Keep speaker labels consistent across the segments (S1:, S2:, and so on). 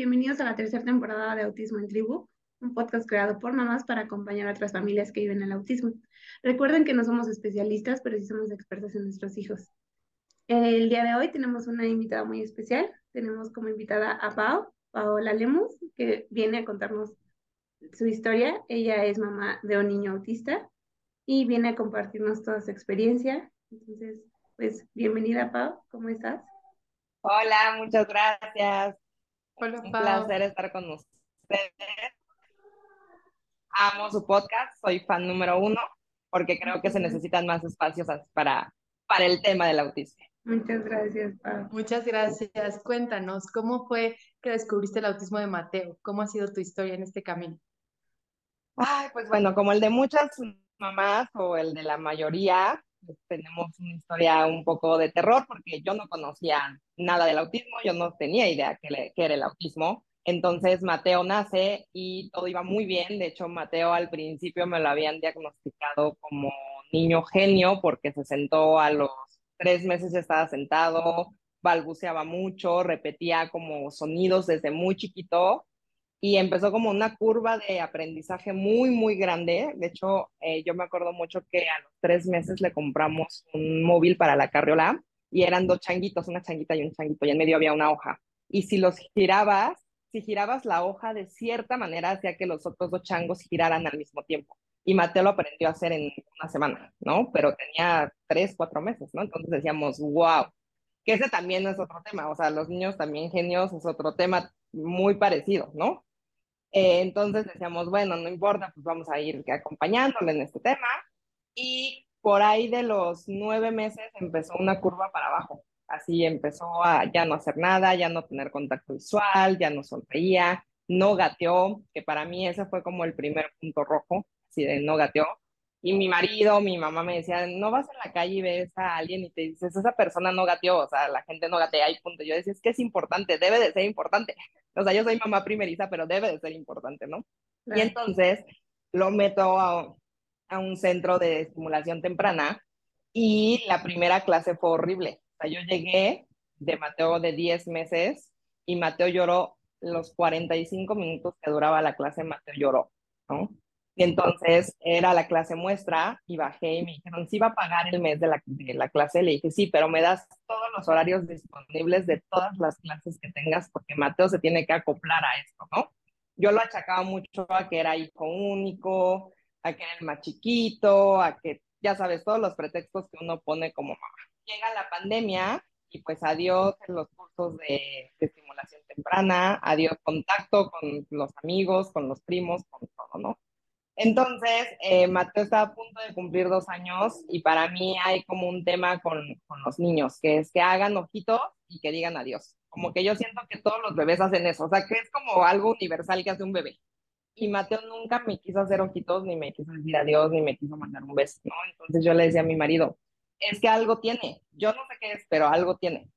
S1: bienvenidos a la tercera temporada de Autismo en Tribu, un podcast creado por mamás para acompañar a otras familias que viven el autismo. Recuerden que no somos especialistas, pero sí somos expertos en nuestros hijos. El día de hoy tenemos una invitada muy especial. Tenemos como invitada a Pao, Paola Lemus, que viene a contarnos su historia. Ella es mamá de un niño autista y viene a compartirnos toda su experiencia. Entonces, pues bienvenida, Pau. ¿Cómo estás?
S2: Hola, muchas gracias. Hola, Un placer estar con ustedes. Amo su podcast, soy fan número uno, porque creo que se necesitan más espacios para, para el tema del autismo.
S1: Muchas gracias, Pau.
S3: Muchas gracias. Cuéntanos, ¿cómo fue que descubriste el autismo de Mateo? ¿Cómo ha sido tu historia en este camino?
S2: Ay, pues bueno, como el de muchas mamás o el de la mayoría, tenemos una historia un poco de terror porque yo no conocía nada del autismo, yo no tenía idea que, era el autismo. Entonces Mateo nace y todo iba muy bien. De hecho, Mateo al principio me lo habían diagnosticado como niño genio porque se sentó a los tres meses, estaba sentado, balbuceaba mucho, repetía como sonidos desde muy chiquito y empezó como una curva de aprendizaje muy, muy grande. De hecho, eh, yo me acuerdo mucho que a los tres meses le compramos un móvil para la carriola y eran dos changuitos, una changuita y un changuito, y en medio había una hoja. Y si los girabas, si girabas la hoja de cierta manera, hacía que los otros dos changos giraran al mismo tiempo. Y Mateo lo aprendió a hacer en una semana, ¿no? Pero tenía tres, cuatro meses, ¿no? Entonces decíamos, wow, que ese también es otro tema, o sea, los niños también genios es otro tema muy parecido, ¿no? Eh, entonces decíamos, bueno, no importa, pues vamos a ir acompañándole en este tema. Y por ahí de los nueve meses empezó una curva para abajo. Así empezó a ya no hacer nada, ya no tener contacto visual, ya no sonreía, no gateó, que para mí ese fue como el primer punto rojo, así de no gateó. Y mi marido, mi mamá me decía, no vas a la calle y ves a alguien y te dices, esa persona no gateó, o sea, la gente no gatea y punto. Yo decía, es que es importante, debe de ser importante. O sea, yo soy mamá primeriza, pero debe de ser importante, ¿no? Y entonces lo meto a, a, un centro de estimulación temprana y la primera clase fue horrible. O sea, yo llegué de Mateo de 10 meses y Mateo lloró los 45 minutos que duraba la clase, Mateo lloró, ¿no? Entonces era la clase muestra y bajé y me dijeron, sí va a pagar el mes de la, de la clase. Le dije, sí, pero me das todos los horarios disponibles de todas las clases que tengas porque Mateo se tiene que acoplar a esto, ¿no? Yo lo achacaba mucho a que era hijo único, a que era el más chiquito, a que, ya sabes, todos los pretextos que uno pone como mamá. Llega la pandemia y pues adiós los cursos de, de estimulación temprana, adiós contacto con los amigos, con los primos, con todo, ¿no? Entonces, eh, Mateo está a punto de cumplir dos años y para mí hay como un tema con, con, los niños, que es que hagan ojitos y que digan adiós. Como que yo siento que todos los bebés hacen eso, o sea, que es como algo universal que hace un bebé. Y Mateo nunca me quiso hacer ojitos, ni me quiso decir adiós, ni me quiso mandar un beso, ¿no? Entonces yo le decía a mi marido, es que algo tiene, yo no sé qué es, pero algo tiene.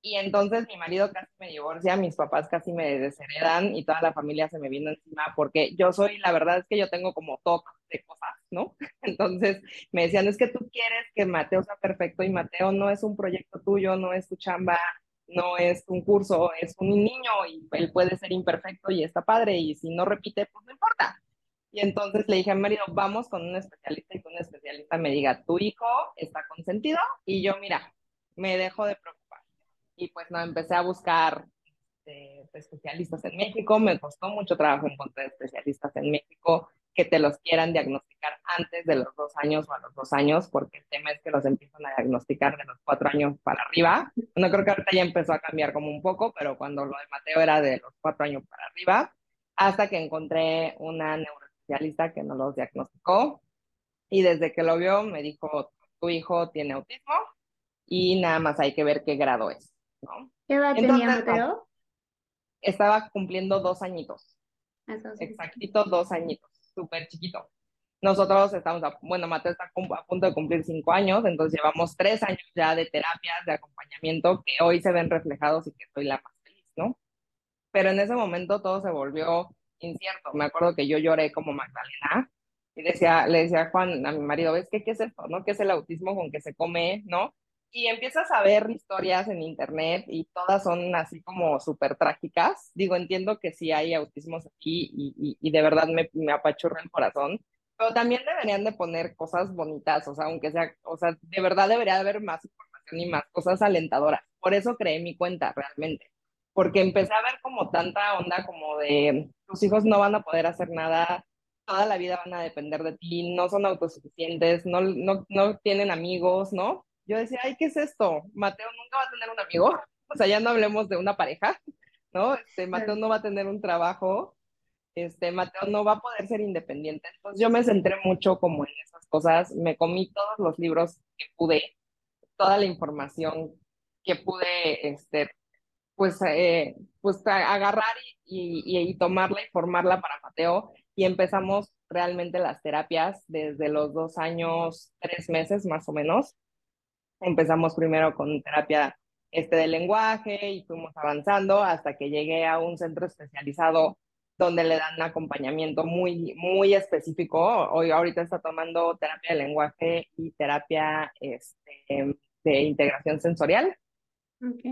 S2: Y entonces mi marido casi me divorcia, mis papás casi me desheredan y toda la familia se me vino encima porque yo soy, la verdad es que yo tengo como toque de cosas, ¿no? Entonces me decían, es que tú quieres que Mateo sea perfecto y Mateo no es un proyecto tuyo, no es tu chamba, no es un curso, es un niño y él puede ser imperfecto y está padre y si no repite, pues no importa. Y entonces le dije a mi marido, vamos con un especialista y que un especialista me diga, tu hijo está consentido y yo, mira, me dejo de preocupar y pues no, empecé a buscar este, especialistas en México. Me costó mucho trabajo encontrar especialistas en México que te los quieran diagnosticar antes de los dos años o a los dos años, porque el tema es que los empiezan a diagnosticar de los cuatro años para arriba. No creo que ahorita ya empezó a cambiar como un poco, pero cuando lo de Mateo era de los cuatro años para arriba, hasta que encontré una neuroespecialista que nos los diagnosticó y desde que lo vio me dijo, tu hijo tiene autismo y nada más hay que ver qué grado es.
S1: ¿Qué edad tenía Mateo?
S2: Estaba cumpliendo dos añitos. Exactito dos añitos, súper chiquito. Nosotros estamos, bueno, Mateo está a punto de cumplir cinco años, entonces llevamos tres años ya de terapias, de acompañamiento, que hoy se ven reflejados y que soy la más feliz, ¿no? Pero en ese momento todo se volvió incierto. Me acuerdo que yo lloré como Magdalena y decía, le decía a Juan, a mi marido, ¿ves qué, qué es esto, no? ¿Qué es el autismo con que se come, no? Y empiezas a ver historias en internet y todas son así como súper trágicas. Digo, entiendo que sí hay autismos aquí y, y, de verdad me, me apachurra el corazón, pero también deberían de poner cosas bonitas, o sea, aunque sea, o sea, de verdad debería haber más información y más cosas alentadoras. Por eso creé mi cuenta realmente, porque empecé a ver como tanta onda como de tus hijos no van a poder hacer nada, toda la vida van a depender de ti, no son autosuficientes, no, no, no tienen amigos, ¿no? Yo decía, ay, ¿qué es esto? Mateo nunca va a tener un amigo, o sea, ya no hablemos de una pareja, ¿no? Este, Mateo no va a tener un trabajo, este, Mateo no va a poder ser independiente. Entonces yo me centré mucho como en esas cosas, me comí todos los libros que pude, toda la información que pude, este, pues, eh, pues agarrar y, y, y tomarla y formarla para Mateo y empezamos realmente las terapias desde los dos años, tres meses más o menos. Empezamos primero con terapia este de lenguaje y fuimos avanzando hasta que llegué a un centro especializado donde le dan acompañamiento muy, muy específico. Hoy ahorita está tomando terapia de lenguaje y terapia este, de integración sensorial.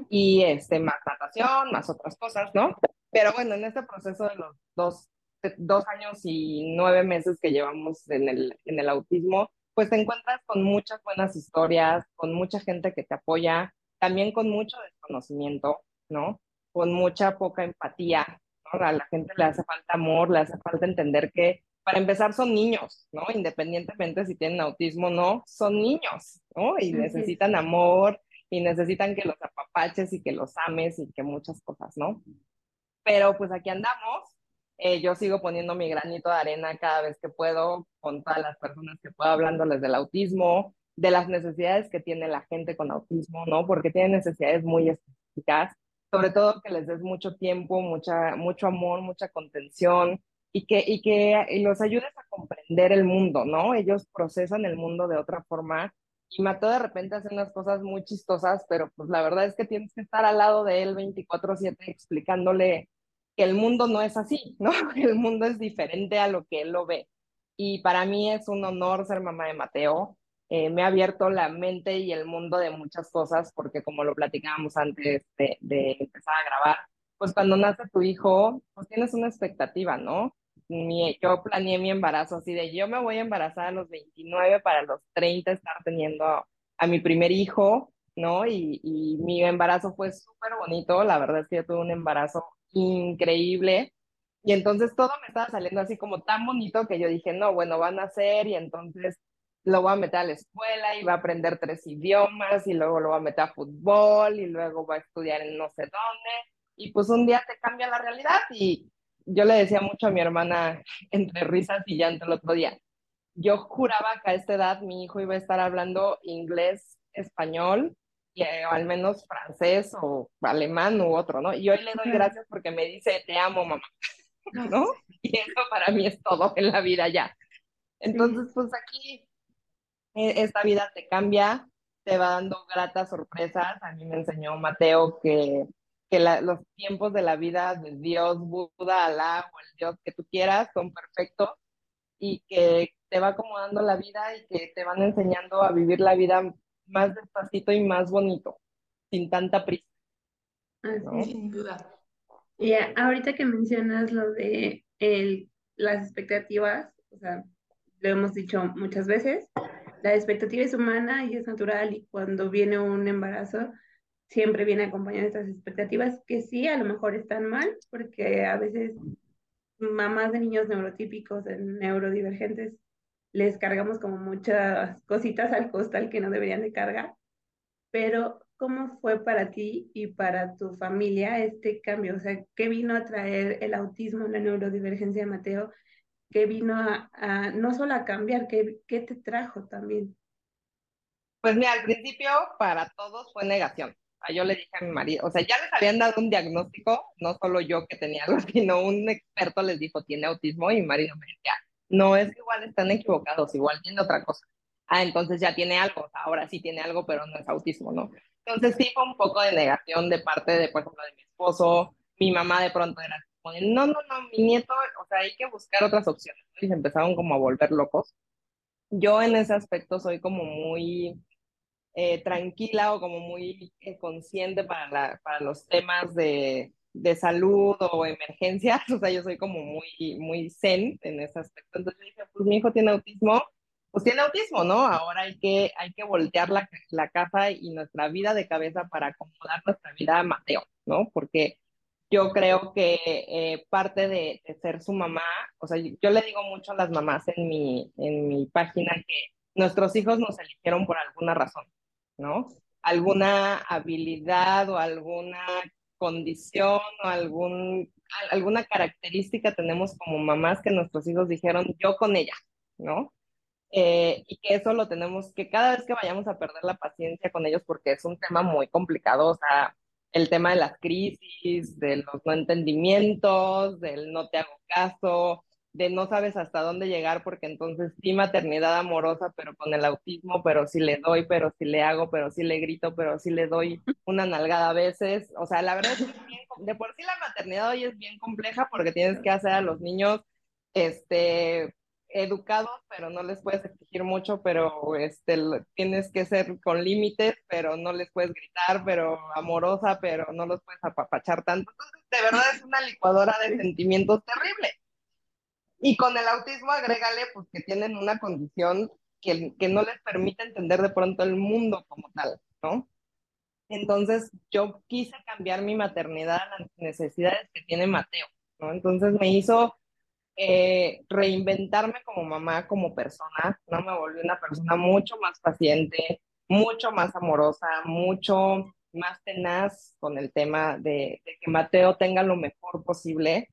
S2: Y este, más natación, más otras cosas, ¿no? Pero bueno, en este proceso de los dos, dos años y nueve meses que llevamos en el, en el autismo, pues te encuentras con muchas buenas historias, con mucha gente que te apoya, también con mucho desconocimiento, ¿no? Con mucha poca empatía, ¿no? A la gente le hace falta amor, le hace falta entender que para empezar son niños, ¿no? Independientemente si tienen autismo o no, son niños, ¿no? Y necesitan amor y necesitan que los apapaches y que los ames y que muchas cosas, ¿no? Pero pues aquí andamos eh, yo sigo poniendo mi granito de arena cada vez que puedo con todas las personas que puedo hablándoles del autismo, de las necesidades que tiene la gente con autismo, ¿no? Porque tienen necesidades muy específicas, sobre todo que les des mucho tiempo, mucha, mucho amor, mucha contención y que, y que los ayudes a comprender el mundo, ¿no? Ellos procesan el mundo de otra forma y Mateo de repente hace unas cosas muy chistosas, pero pues la verdad es que tienes que estar al lado de él 24/7 explicándole que el mundo no es así, ¿no? El mundo es diferente a lo que él lo ve. Y para mí es un honor ser mamá de Mateo. Eh, me ha abierto la mente y el mundo de muchas cosas, porque como lo platicábamos antes de, de, empezar a grabar, pues cuando nace tu hijo, pues tienes una expectativa, ¿no? Mi, yo planeé mi embarazo así de yo me voy a embarazar a los 29 para los 30 estar teniendo a mi primer hijo, ¿no? Y, y mi embarazo fue súper bonito, la verdad es que yo tuve un embarazo increíble. Y entonces todo me estaba saliendo así como tan bonito que yo dije, no, bueno, van a hacer y entonces lo voy a meter a la escuela y va a aprender tres idiomas y luego lo voy a meter a fútbol y luego va a estudiar en no sé dónde. Y pues un día te cambia la realidad y yo le decía mucho a mi hermana entre risas y llanto el otro día. Yo juraba que a esta edad mi hijo iba a estar hablando inglés, español eh, o al menos francés o alemán u otro, ¿no? Y hoy le doy gracias porque me dice, te amo, mamá, ¿no? Y eso para mí es todo en la vida ya. Entonces, pues aquí e, esta vida te cambia, te va dando gratas sorpresas. A mí me enseñó Mateo que, que los tiempos de la vida de Dios, Buda, Alá o el Dios que tú quieras son perfectos y que te va acomodando la vida y que te van enseñando a vivir la vida más despacito y más bonito, sin tanta prisa.
S1: Sin duda. Y ahorita que mencionas lo de el, las expectativas, o sea, lo hemos dicho muchas veces, la expectativa es humana y es natural y cuando viene un embarazo siempre viene acompañado de estas expectativas que sí, a lo mejor están mal, porque a veces mamás de niños neurotípicos, neurodivergentes, les cargamos como muchas cositas al costal que no deberían de cargar, pero ¿cómo fue para ti y para tu familia este cambio? O sea, ¿qué vino a traer el autismo, la neurodivergencia de Mateo? ¿Qué vino a, no solo a cambiar, ¿qué, qué te trajo también?
S2: Pues mira, al principio para todos fue negación. Yo le dije a mi marido, o sea, ya les habían dado un diagnóstico, no solo yo que tenía algo, sino un experto les dijo, tiene autismo, y mi marido me decía, no es que igual están equivocados, igual tiene otra cosa. Ah, entonces ya tiene algo, ahora sí tiene algo, pero no es autismo, ¿no? Entonces sí fue un poco de negación de parte de, por ejemplo, de mi esposo, mi mamá de pronto era como, no, no, no, mi nieto, o sea, hay que buscar otras opciones, Y se empezaron como a volver locos. Yo en ese aspecto soy como muy, eh, tranquila o como muy eh, consciente para, la, para los temas de, de, salud o emergencias. O sea, yo soy como muy, muy zen en ese aspecto. Entonces dije, pues mi hijo tiene autismo, pues tiene autismo, ¿no? Ahora hay que, hay que voltear la, la casa y nuestra vida de cabeza para acomodar nuestra vida a Mateo, ¿no? Porque yo creo que eh, parte de, ser su mamá, o sea, yo le digo mucho a las mamás en mi, en mi página que nuestros hijos nos eligieron por alguna razón. ¿no? Alguna habilidad o alguna condición o alguna característica tenemos como mamás que nuestros hijos dijeron yo con ella, ¿no? Eh, y que eso lo tenemos, que cada vez que vayamos a perder la paciencia con ellos, porque es un tema muy complicado, o sea, el tema de las crisis, de los no entendimientos, del no te hago caso, de no sabes hasta dónde llegar, porque entonces sí maternidad amorosa, pero con el autismo, pero sí le doy, pero sí le hago, pero sí le grito, pero sí le doy una nalgada a veces. O sea, la verdad es que de por sí la maternidad hoy es bien compleja porque tienes que hacer a los niños este, educados, pero no les puedes exigir mucho, pero este, tienes que ser con límites, pero no les puedes gritar, pero amorosa, pero no los puedes apapachar tanto. Entonces, de verdad es una licuadora de sentimientos terrible. Y con el autismo agrégale pues que tienen una condición que, que no les permite entender de pronto el mundo como tal, ¿no? Entonces yo quise cambiar mi maternidad a las necesidades que tiene Mateo, ¿no? Entonces me hizo eh, reinventarme como mamá, como persona, ¿no? Me volví una persona mucho más paciente, mucho más amorosa, mucho más tenaz con el tema de, de que Mateo tenga lo mejor posible,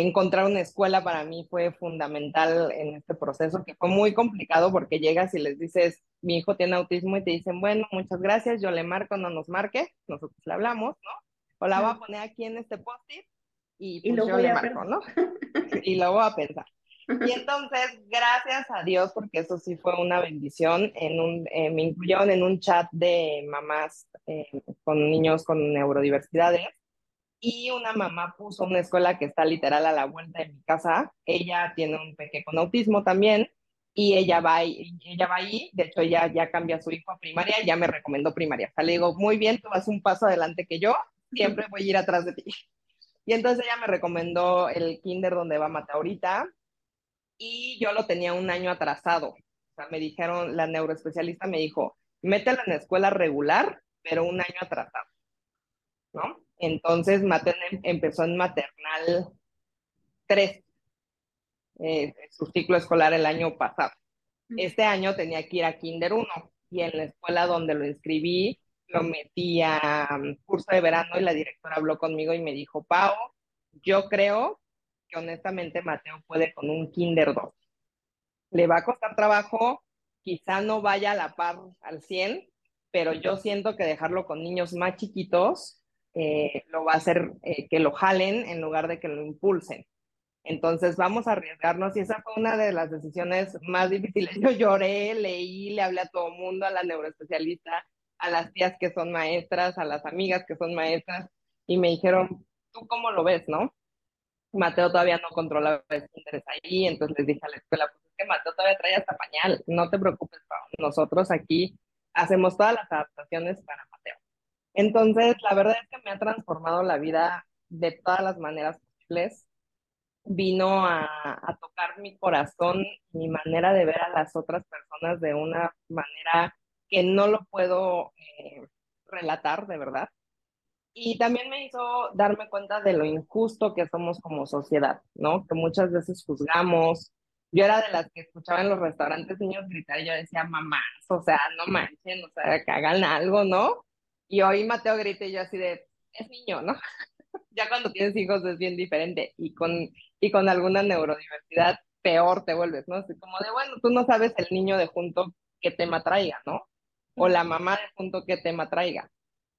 S2: encontrar una escuela para mí fue fundamental en este proceso, que fue muy complicado porque llegas y les dices, mi hijo tiene autismo y te dicen, bueno, muchas gracias, yo le marco, no nos marque, nosotros le hablamos, ¿no? O la voy a poner aquí en este post-it y, pues yo le marco, ¿no? y lo voy a pensar. Y entonces, gracias a Dios, porque eso sí fue una bendición, en un, eh, me incluyeron en un chat de mamás eh, con niños con neurodiversidades y una mamá puso una escuela que está literal a la vuelta de mi casa. Ella tiene un pequeño con autismo también y ella va, ahí, ella va ahí, de hecho ella ya cambia a su hijo a primaria, ya me recomendó primaria. O sea, le digo, muy bien, tú vas un paso adelante que yo, siempre voy a ir atrás de ti. Y entonces ella me recomendó el kinder donde va Mata ahorita y yo lo tenía un año atrasado. O sea, me dijeron, la neuroespecialista me dijo, métela en la escuela regular, pero un año atrasado. ¿No? Entonces, empezó en maternal 3, eh, su ciclo escolar el año pasado. Este año tenía que ir a Kinder 1 y en la escuela donde lo inscribí lo metí a um, curso de verano y la directora habló conmigo y me dijo, Pau, yo creo que honestamente Mateo puede con un Kinder 2. Le va a costar trabajo, quizá no vaya a la par al 100, pero yo siento que dejarlo con niños más chiquitos eh, lo va a hacer eh, que lo jalen en lugar de que lo impulsen. Entonces vamos a arriesgarnos y esa fue una de las decisiones más difíciles. Yo lloré, leí, le hablé a todo el mundo, a la neuroespecialista, a las tías que son maestras, a las amigas que son maestras y me dijeron, ¿tú cómo lo ves, no? Mateo todavía no controlaba el interés ahí, entonces les dije a la escuela, pues es que Mateo todavía trae hasta pañal, no te preocupes, nosotros aquí hacemos todas las adaptaciones para. Entonces, la verdad es que me ha transformado la vida de todas las maneras posibles. Vino a, tocar mi corazón, mi manera de ver a las otras personas de una manera que no lo puedo eh, relatar, de verdad. Y también me hizo darme cuenta de lo injusto que somos como sociedad, ¿no? Que muchas veces juzgamos. Yo era de las que escuchaba en los restaurantes niños gritar y yo decía, mamás, o sea, no manchen, o sea, que hagan algo, ¿no? Y hoy Mateo grita y yo así de, es niño, ¿no? ya cuando tienes hijos es bien diferente y con, y con alguna neurodiversidad peor te vuelves, ¿no? Así como de, bueno, tú no sabes el niño de junto qué tema traiga, ¿no? O la mamá de junto qué tema traiga.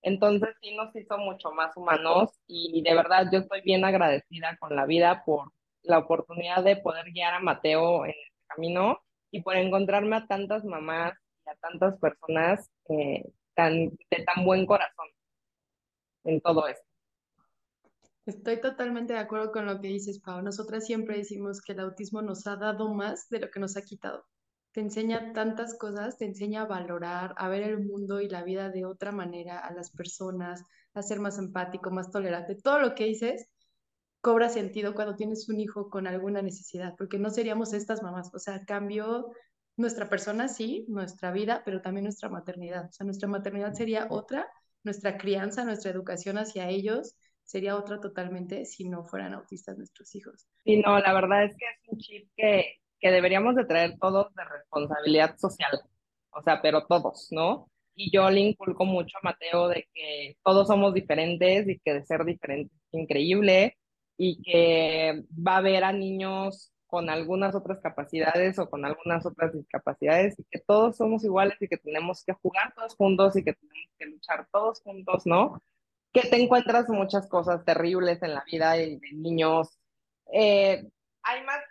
S2: Entonces sí nos hizo mucho más humanos y de verdad yo estoy bien agradecida con la vida por la oportunidad de poder guiar a Mateo en este camino y por encontrarme a tantas mamás y a tantas personas eh, tan, de tan buen corazón en todo esto.
S3: Estoy totalmente de acuerdo con lo que dices, Pau. Nosotras siempre decimos que el autismo nos ha dado más de lo que nos ha quitado. te enseña tantas cosas, te enseña a valorar, a ver el mundo y la vida de otra manera, a las personas, a ser más empático, más tolerante. Todo lo que dices cobra sentido cuando tienes un hijo con alguna necesidad, porque no seríamos estas mamás. O sea, cambió nuestra persona, sí, nuestra vida, pero también nuestra maternidad. O sea, nuestra maternidad sería otra, nuestra crianza, nuestra educación hacia ellos sería otra totalmente si no fueran autistas nuestros hijos.
S2: Sí, no, la verdad es que es un chip que, que deberíamos de traer todos de responsabilidad social, o sea, pero todos, ¿no? Y yo le inculco mucho a Mateo de que todos somos diferentes y que de ser diferentes es increíble y que va a haber a niños con algunas otras capacidades o con algunas otras discapacidades y que todos somos iguales y que tenemos que jugar todos juntos y que tenemos que luchar todos juntos, ¿no? Que te encuentras muchas cosas terribles en la vida de, de niños. Eh, hay más,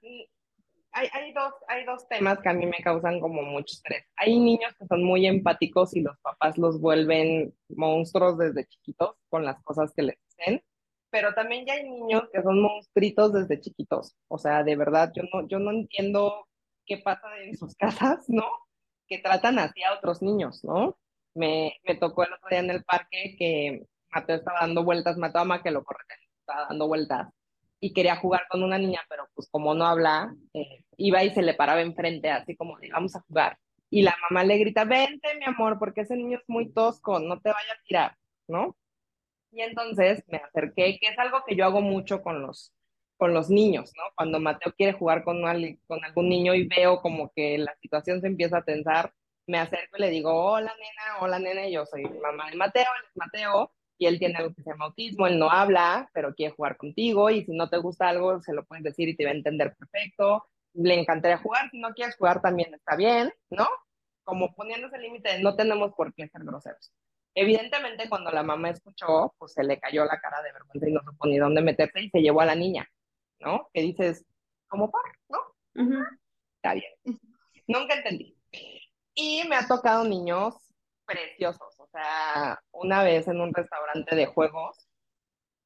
S2: hay, hay, dos, hay dos temas que a mí me causan como mucho estrés. Hay niños que son muy empáticos y los papás los vuelven monstruos desde chiquitos con las cosas que les dicen pero también ya hay niños que son monstruitos desde chiquitos. O sea, de verdad, yo no, yo no entiendo qué pasa en sus casas, ¿no? Que tratan así a otros niños, ¿no? Me, me tocó el otro día en el parque que Mateo estaba dando vueltas, Mateo ama que lo corre, estaba dando vueltas y quería jugar con una niña, pero pues como no habla, eh, iba y se le paraba enfrente, así como de, vamos a jugar. Y la mamá le grita, vente, mi amor, porque ese niño es muy tosco, no te vaya a tirar, ¿no? Y entonces me acerqué, que es algo que yo hago mucho con los, con los niños, ¿no? Cuando Mateo quiere jugar con, con algún niño y veo como que la situación se empieza a tensar, me acerco y le digo, hola nena, hola nena, yo soy mamá de Mateo, él es Mateo, y él tiene algo que se llama autismo, él no habla, pero quiere jugar contigo, y si no te gusta algo, se lo puedes decir y te va a entender perfecto, le encantaría jugar, si no quieres jugar también está bien, ¿no? Como poniéndose el límite, no tenemos por qué ser groseros. Evidentemente, cuando la mamá escuchó, pues se le cayó la cara de vergüenza y no supo ni dónde meterse y se llevó a la niña, ¿no? Que dices, como par, ¿no? Está bien. Nunca entendí. Y me ha tocado niños preciosos. O sea, una vez en un restaurante de juegos,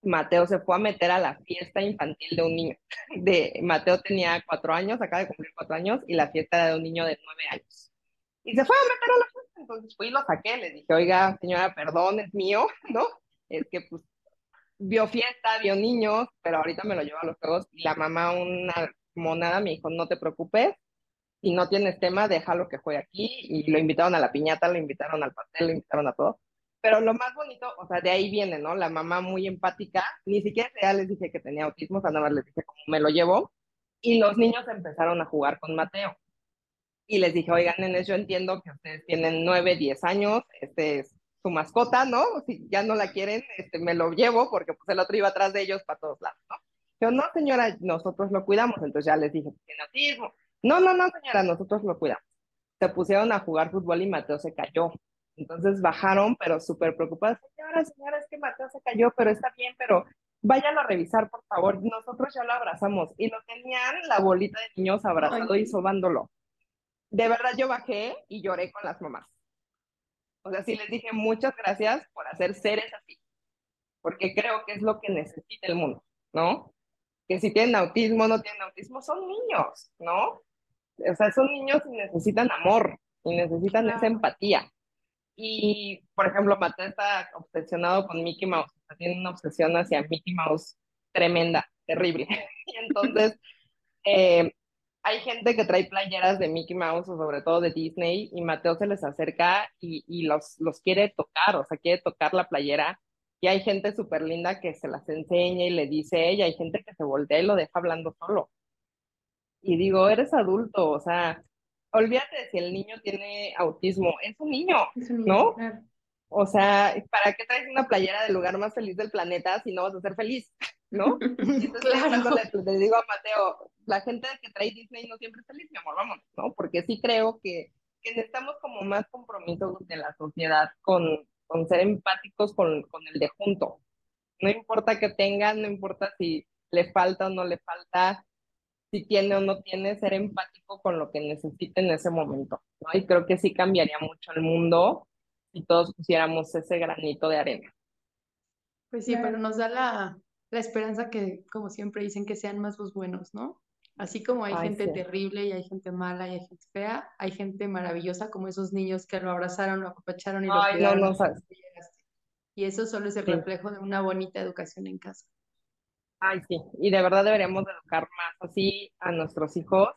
S2: Mateo se fue a meter a la fiesta infantil de un niño. De, Mateo tenía cuatro años, acaba de cumplir cuatro años, y la fiesta era de un niño de nueve años. Y se fue a meter a la fiesta entonces fui y lo saqué, le dije, oiga, señora, perdón, es mío, ¿no? Es que pues vio fiesta, vio niños, pero ahorita me lo llevo a los juegos y la mamá, una monada, me dijo, no te preocupes, si no tienes tema, déjalo que juegue aquí y lo invitaron a la piñata, lo invitaron al pastel, lo invitaron a todo. Pero lo más bonito, o sea, de ahí viene, ¿no? La mamá muy empática, ni siquiera ya les dije que tenía autismo, o sea, nada más les dije cómo me lo llevo, y los niños empezaron a jugar con Mateo y les dije, oigan, nenes, yo entiendo que ustedes tienen nueve, diez años, este es su mascota, ¿no? Si ya no la quieren, este, me lo llevo porque pues el otro iba atrás de ellos para todos lados, ¿no? Yo, no, señora, nosotros lo cuidamos, entonces ya les dije, tiene autismo. No, no, no, señora, nosotros lo cuidamos. Se pusieron a jugar fútbol y Mateo se cayó. Entonces bajaron, pero súper preocupados. Señora, señora, es que Mateo se cayó, pero está bien, pero váyalo a revisar, por favor. Nosotros ya lo abrazamos. Y lo tenían la bolita de niños abrazado y sobándolo de verdad yo bajé y lloré con las mamás. O sea, sí les dije muchas gracias por hacer seres así, porque creo que es lo que necesita el mundo, ¿no? Que si tienen autismo o no tienen autismo, son niños, ¿no? O sea, son niños y necesitan amor, y necesitan esa empatía. Y, por ejemplo, Mateo está obsesionado con Mickey Mouse, tiene una obsesión hacia Mickey Mouse tremenda, terrible. y entonces, eh, hay gente que trae playeras de Mickey Mouse o sobre todo de Disney y Mateo se les acerca y, y los, los quiere tocar, o sea, quiere tocar la playera. Y hay gente súper linda que se las enseña y le dice ella, hay gente que se voltea y lo deja hablando solo. Y digo, eres adulto, o sea, olvídate si el niño tiene autismo, es un niño, ¿no? O sea, ¿para qué traes una playera del lugar más feliz del planeta si no vas a ser feliz? ¿no? Entonces, claro. le, digo a Mateo, la gente que trae Disney no siempre es feliz, mi amor, vamos, ¿no? Porque sí creo que, que necesitamos como más compromiso de la sociedad con, con ser empáticos con, con el de junto. No importa que tengan, no importa si le falta o no le falta, si tiene o no tiene, ser empático con lo que necesite en ese momento, ¿no? Y creo que sí cambiaría mucho el mundo si todos pusiéramos ese granito de arena.
S3: Pues sí, pero nos da la, la esperanza que, como siempre dicen, que sean más los buenos, ¿no? Así como hay gente terrible y hay gente mala y hay gente fea, hay gente maravillosa como esos niños que lo abrazaron, lo apapacharon y lo cuidaron. No, no, y eso solo es el reflejo de una bonita educación en casa.
S2: Ay, sí, y de verdad deberíamos educar más así a nuestros hijos,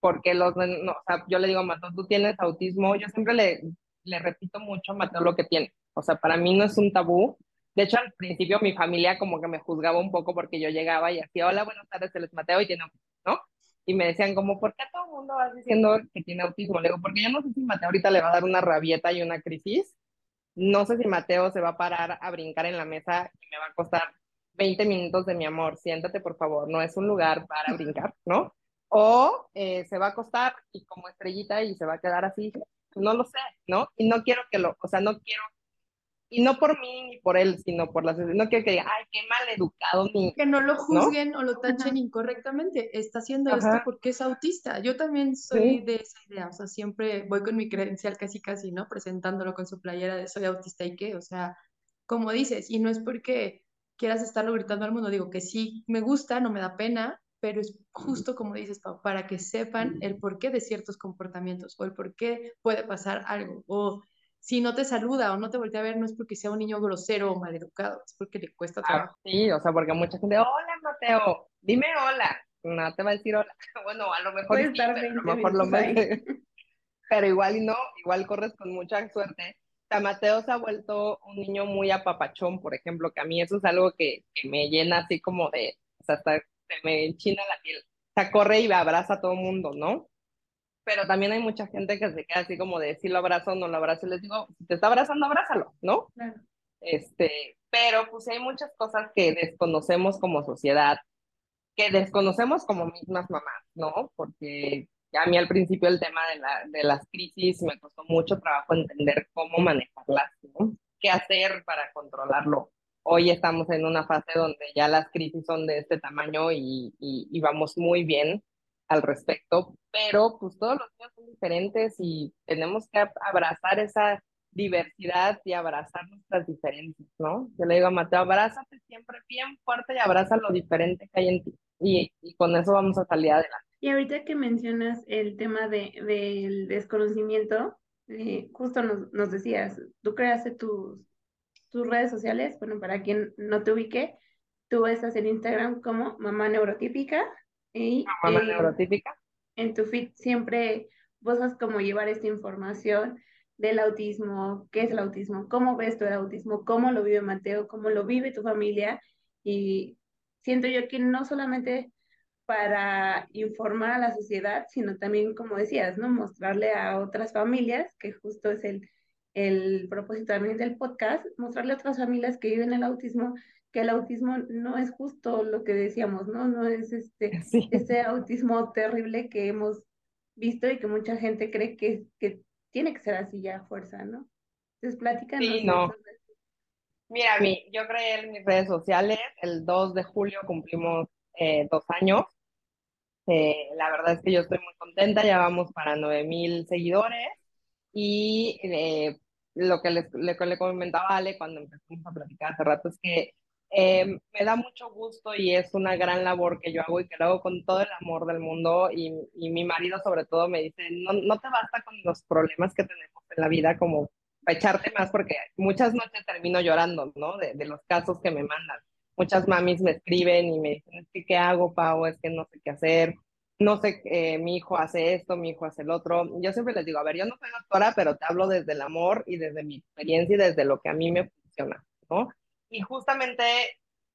S2: porque los, no, o sea, yo le digo a Mateo, tú tienes autismo, yo siempre le, le repito mucho a Mateo lo que tiene, o sea, para mí no es un tabú, de hecho, al principio mi familia como que me juzgaba un poco porque yo llegaba y hacía, hola, buenas tardes, él es Mateo y tiene autismo, ¿no? Y me decían como, ¿por qué todo el mundo va diciendo que tiene autismo? Le digo, porque yo no sé si Mateo ahorita le va a dar una rabieta y una crisis. No sé si Mateo se va a parar a brincar en la mesa y me va a costar 20 minutos de mi amor, siéntate por favor, no es un lugar para brincar, ¿no? O eh, se va a acostar y como estrellita y se va a quedar así, no lo sé, ¿no? Y no quiero que lo, o sea, no quiero y no por mí ni por él, sino por la sociedad. No quiero que diga, ay, qué mal educado. Ni,
S3: que no lo juzguen o lo tachen incorrectamente. Está haciendo esto porque es autista. Yo también soy de esa idea. O sea, siempre voy con mi credencial casi casi, ¿no? Presentándolo con su playera de soy autista y qué. O sea, como dices, y no es porque quieras estarlo gritando al mundo. Digo que sí, me gusta, no me da pena, pero es justo como dices, para que sepan el porqué de ciertos comportamientos o el por qué puede pasar algo. O si no te saluda o no te voltea a ver, no es porque sea un niño grosero o maleducado, es porque le cuesta ah, trabajo.
S2: sí, o sea, porque mucha gente, hola Mateo, dime hola. No te va a decir hola. Bueno, a lo mejor sí, pero a lo mejor lo Pero igual y no, igual corres con mucha suerte. O Mateo se ha vuelto un niño muy apapachón, por ejemplo, que a mí eso es algo que, que me llena así como de, o sea, hasta se me enchina la piel. O sea, corre y abraza a todo el mundo, ¿no? pero también hay mucha gente que se queda así como de si lo abrazo o no lo abrazo, y les digo, si te está abrazando, abrázalo, ¿no? Claro. Este, pero pues hay muchas cosas que desconocemos como sociedad, que desconocemos como mismas mamás, ¿no? Porque a mí al principio el tema de, la, de las crisis me costó mucho trabajo entender cómo manejarlas, ¿no? ¿Qué hacer para controlarlo? Hoy estamos en una fase donde ya las crisis son de este tamaño y, y, vamos muy bien al respecto, pero pues todos los niños son diferentes y tenemos que abrazar esa diversidad y abrazar nuestras diferencias, ¿no? Yo le digo a Mateo, abrázate siempre bien fuerte y abraza lo diferente que hay en ti y, y con eso vamos a salir adelante.
S1: Y ahorita que mencionas el tema de, del desconocimiento, eh, justo nos, nos, decías, tú creaste tus, tus redes sociales, bueno, para quien no te ubique, tú estás en Instagram como mamá neurotípica, y,
S2: mamá eh, neurotípica.
S1: En tu feed siempre buscas como llevar esta información del autismo, qué es el autismo, cómo ves tú el autismo, cómo lo vive Mateo, cómo lo vive tu familia. Y siento yo que no solamente para informar a la sociedad, sino también, como decías, ¿no? Mostrarle a otras familias, que justo es el, el propósito también del podcast, mostrarle a otras familias que viven el autismo que el autismo no es justo lo que decíamos, ¿no? No es este, ese autismo terrible que hemos visto y que mucha gente cree que, que tiene que ser así ya a fuerza, ¿no? Entonces, platícanos.
S2: Sí, no. Mira, mi, yo creé en mis redes sociales, el 2 de julio cumplimos eh, dos años. Eh, la verdad es que yo estoy muy contenta, ya vamos para 9000 seguidores y eh, lo que les, le, le, comentaba Ale cuando empezamos a platicar hace rato es que eh, me da mucho gusto y es una gran labor que yo hago y que lo hago con todo el amor del mundo y, y mi marido sobre todo me dice, no, no, te basta con los problemas que tenemos en la vida como para echarte más porque muchas noches termino llorando, ¿no? De, los casos que me mandan. Muchas mamis me escriben y me dicen, es ¿qué hago, Pau? Es que no sé qué hacer. No sé, eh, mi hijo hace esto, mi hijo hace el otro. Yo siempre les digo, a ver, yo no soy doctora, pero te hablo desde el amor y desde mi experiencia y desde lo que a mí me funciona, ¿no? Y justamente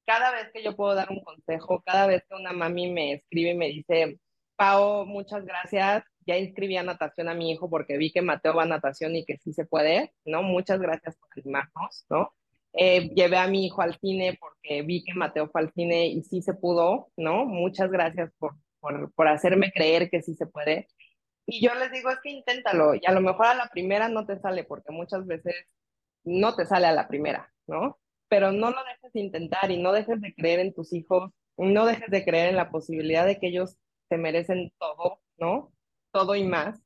S2: cada vez que yo puedo dar un consejo, cada vez que una mami me escribe y me dice, Pau, muchas gracias, ya inscribí a natación a mi hijo porque vi que Mateo va a natación y que sí se puede, ¿no? Muchas gracias por animarnos, ¿no? Eh, llevé a mi hijo al cine porque vi que Mateo fue al cine y sí se pudo, ¿no? Muchas gracias por, por, por hacerme creer que sí se puede. Y yo les digo, es que inténtalo, y a lo mejor a la primera no te sale, porque muchas veces no te sale a la primera, ¿no? pero no lo dejes de intentar y no dejes de creer en tus hijos, no dejes de creer en la posibilidad de que ellos te merecen todo, ¿no? Todo y más.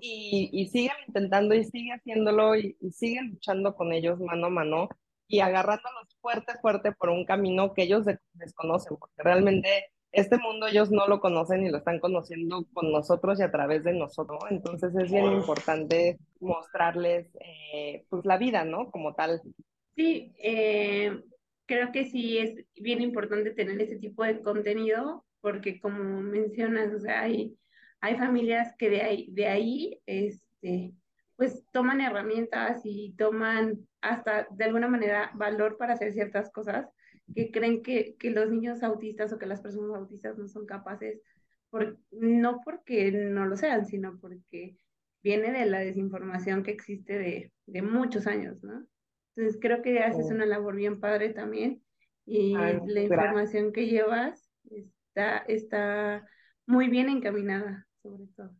S2: Y, y sigue intentando y sigue haciéndolo y, y sigue luchando con ellos mano a mano y agarrándolos fuerte, fuerte por un camino que ellos desconocen, porque realmente este mundo ellos no lo conocen y lo están conociendo con nosotros y a través de nosotros. Entonces es bien importante mostrarles eh, pues la vida, ¿no? Como tal.
S1: Sí, eh, creo que sí es bien importante tener ese tipo de contenido porque como mencionas, o sea, hay, hay familias que de ahí, de ahí este, pues toman herramientas y toman hasta de alguna manera valor para hacer ciertas cosas que creen que, que los niños autistas o que las personas autistas no son capaces, por, no porque no lo sean, sino porque viene de la desinformación que existe de, de muchos años, ¿no? Entonces creo que haces una labor bien padre también y la información que llevas está, está muy bien encaminada, sobre todo.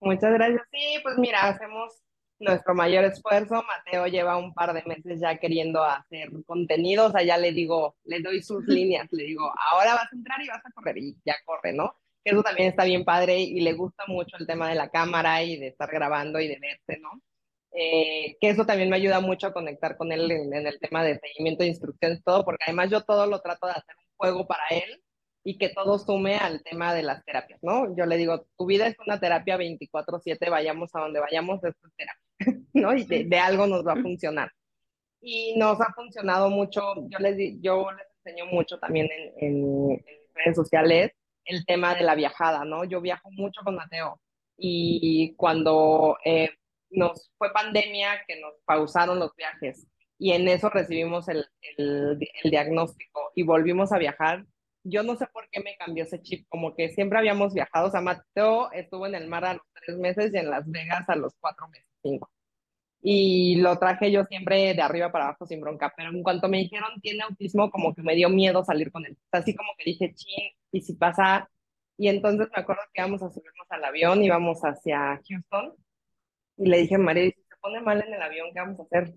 S2: Muchas gracias. Sí, pues mira, hacemos nuestro mayor esfuerzo. Mateo lleva un par de meses ya queriendo hacer contenido, o sea, ya le digo, le doy sus líneas, le digo, ahora vas a entrar y vas a correr y ya corre, ¿no? Eso también está bien padre y le gusta mucho el tema de la cámara y de estar grabando y de verse, ¿no? Eh, que eso también me ayuda mucho a conectar con él en, en, el tema de seguimiento de instrucciones, todo, porque además yo todo lo trato de hacer un juego para él y que todo sume al tema de las terapias, ¿no? Yo le digo, tu vida es una terapia 24/7, vayamos a donde vayamos, esto es terapia, ¿no? Y de, de, algo nos va a funcionar. Y nos ha funcionado mucho, yo les, yo les enseño mucho también en, en, en redes sociales el tema de la viajada, ¿no? Yo viajo mucho con Mateo y cuando eh, nos fue pandemia que nos pausaron los viajes y en eso recibimos el, el, el diagnóstico y volvimos a viajar, yo no sé por qué me cambió ese chip, como que siempre habíamos viajado, o sea, Mateo estuvo en el mar a los tres meses y en Las Vegas a los cuatro meses, Y lo traje yo siempre de arriba para abajo sin bronca, pero en cuanto me dijeron tiene autismo, como que me dio miedo salir con él. Así como que dije, chin, y si pasa. Y entonces me acuerdo que íbamos a subirnos al avión, íbamos hacia Houston, y le dije a María, si se pone mal en el avión, ¿qué vamos a hacer?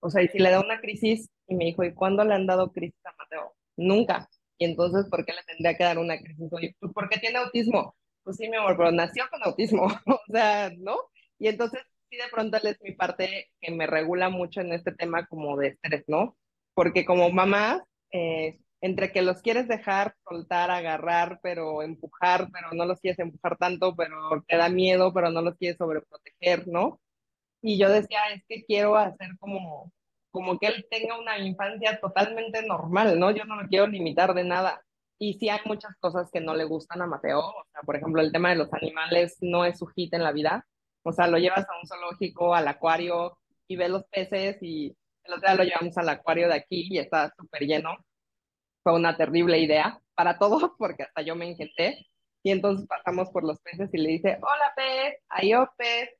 S2: O sea, y si le da una crisis, y me dijo, ¿y cuándo le han dado crisis a Mateo? Nunca. Y entonces, ¿por qué le tendría que dar una crisis? Oye, pues porque tiene autismo. Pues sí, mi amor, pero nació con autismo. o sea, ¿no? Y entonces, sí, de pronto es mi parte que me regula mucho en este tema como de estrés, ¿no? Porque como mamá, eh, entre que los quieres dejar, soltar, agarrar, pero empujar, pero no los quieres empujar tanto, pero te da miedo, pero no los quieres sobreproteger, ¿no? Y yo decía, es que quiero hacer como como que él tenga una infancia totalmente normal, ¿no? Yo no lo quiero limitar de nada. Y sí hay muchas cosas que no le gustan a Mateo, o sea, por ejemplo, el tema de los animales no es su hit en la vida, o sea, lo llevas a un zoológico, al acuario y ves los peces y el otro día lo llevamos al acuario de aquí y está súper lleno. Fue una terrible idea para todos porque hasta yo me inquieté. Y entonces pasamos por los peces y le dice, hola pez, ayo pez,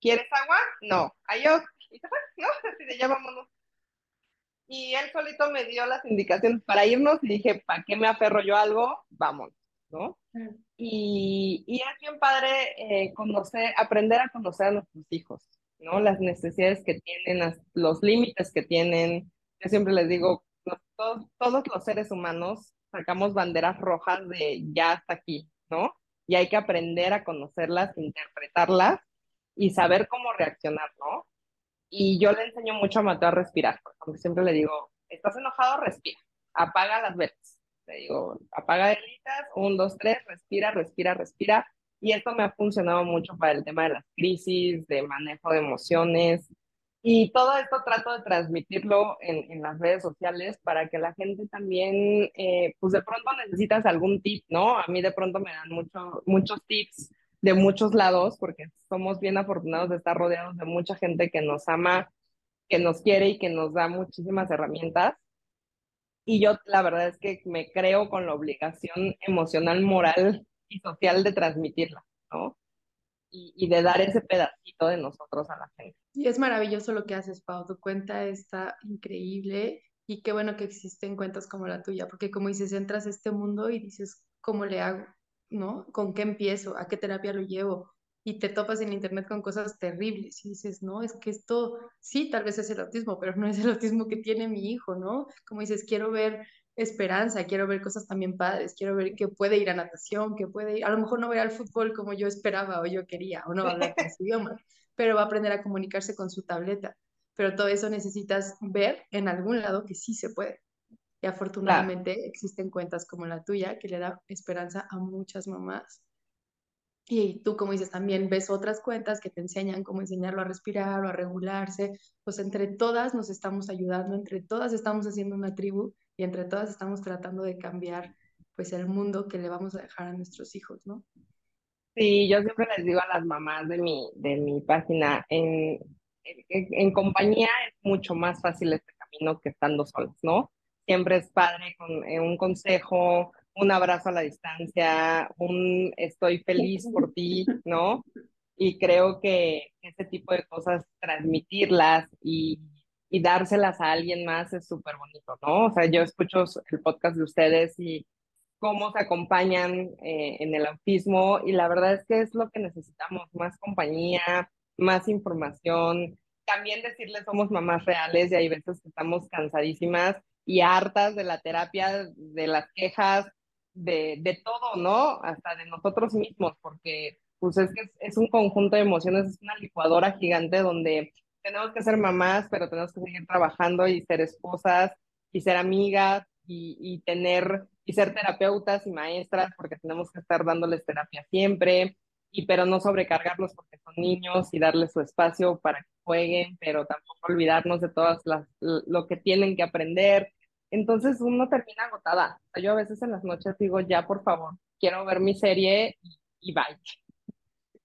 S2: ¿quieres agua? No, ayo. Y se fue, ¿no? Así de ya vámonos y él solito me dio las indicaciones para irnos y dije, ¿para qué me aferro yo a algo? Vamos, ¿no? Y, es bien padre eh, conocer, aprender a conocer a nuestros hijos, ¿no? Las necesidades que tienen, los límites que tienen. Yo siempre les digo, todos, todos los seres humanos sacamos banderas rojas de ya hasta aquí, ¿no? Y hay que aprender a conocerlas, interpretarlas y saber cómo reaccionar, ¿no? Y yo le enseño mucho a Mateo a respirar, porque siempre le digo, estás enojado, respira, apaga las velas. Le digo, apaga velitas, un, dos, tres, respira, respira, respira. Y esto me ha funcionado mucho para el tema de las crisis, de manejo de emociones. Y todo esto trato de transmitirlo en, en las redes sociales para que la gente también, eh, pues de pronto necesitas algún tip, ¿no? A mí de pronto me dan mucho, muchos tips de muchos lados, porque somos bien afortunados de estar rodeados de mucha gente que nos ama, que nos quiere y que nos da muchísimas herramientas. Y yo la verdad es que me creo con la obligación emocional, moral y social de transmitirla, ¿no? Y, de dar ese pedacito de nosotros a la gente.
S3: Y es maravilloso lo que haces, Pau. Tu cuenta está increíble y qué bueno que existen cuentas como la tuya, porque como dices, entras a este mundo y dices, ¿cómo le hago? ¿no? ¿Con qué empiezo? ¿A qué terapia lo llevo? Y te topas en internet con cosas terribles y dices, no, es que esto sí, tal vez es el autismo, pero no es el autismo que tiene mi hijo, ¿no? Como dices, quiero ver esperanza, quiero ver cosas también padres, quiero ver que puede ir a natación, que puede ir, a lo mejor no ver al fútbol como yo esperaba o yo quería, o no va a hablar con su idioma, pero va a aprender a comunicarse con su tableta. Pero todo eso necesitas ver en algún lado que sí se puede. Y afortunadamente existen cuentas como la tuya que le da esperanza a muchas mamás. Y tú, como dices, también ves otras cuentas que te enseñan cómo enseñarlo a respirar o a regularse. Pues entre todas nos estamos ayudando, entre todas estamos haciendo una tribu y entre todas estamos tratando de cambiar pues el mundo que le vamos a dejar a nuestros hijos, ¿no?
S2: Sí, yo siempre les digo a las mamás de mi, de mi página, en, en, compañía es mucho más fácil este camino que estando solas, ¿no? Siempre es padre con eh, un consejo, un abrazo a la distancia, un estoy feliz por ti, ¿no? Y creo que ese tipo de cosas, transmitirlas y, y dárselas a alguien más es súper bonito, ¿no? O sea, yo escucho el podcast de ustedes y cómo se acompañan eh, en el autismo y la verdad es que es lo que necesitamos, más compañía, más información, también decirles somos mamás reales y hay veces que estamos cansadísimas y hartas de la terapia, de las quejas, de, de todo, ¿no? Hasta de nosotros mismos, porque pues es que es, un conjunto de emociones, es una licuadora gigante donde tenemos que ser mamás, pero tenemos que seguir trabajando y ser esposas y ser amigas y, y tener y ser terapeutas y maestras porque tenemos que estar dándoles terapia siempre, y pero no sobrecargarlos porque son niños y darles su espacio para que jueguen, pero tampoco olvidarnos de todas las lo que tienen que aprender. Entonces uno termina agotada. Yo a veces en las noches digo, ya por favor, quiero ver mi serie y, bye.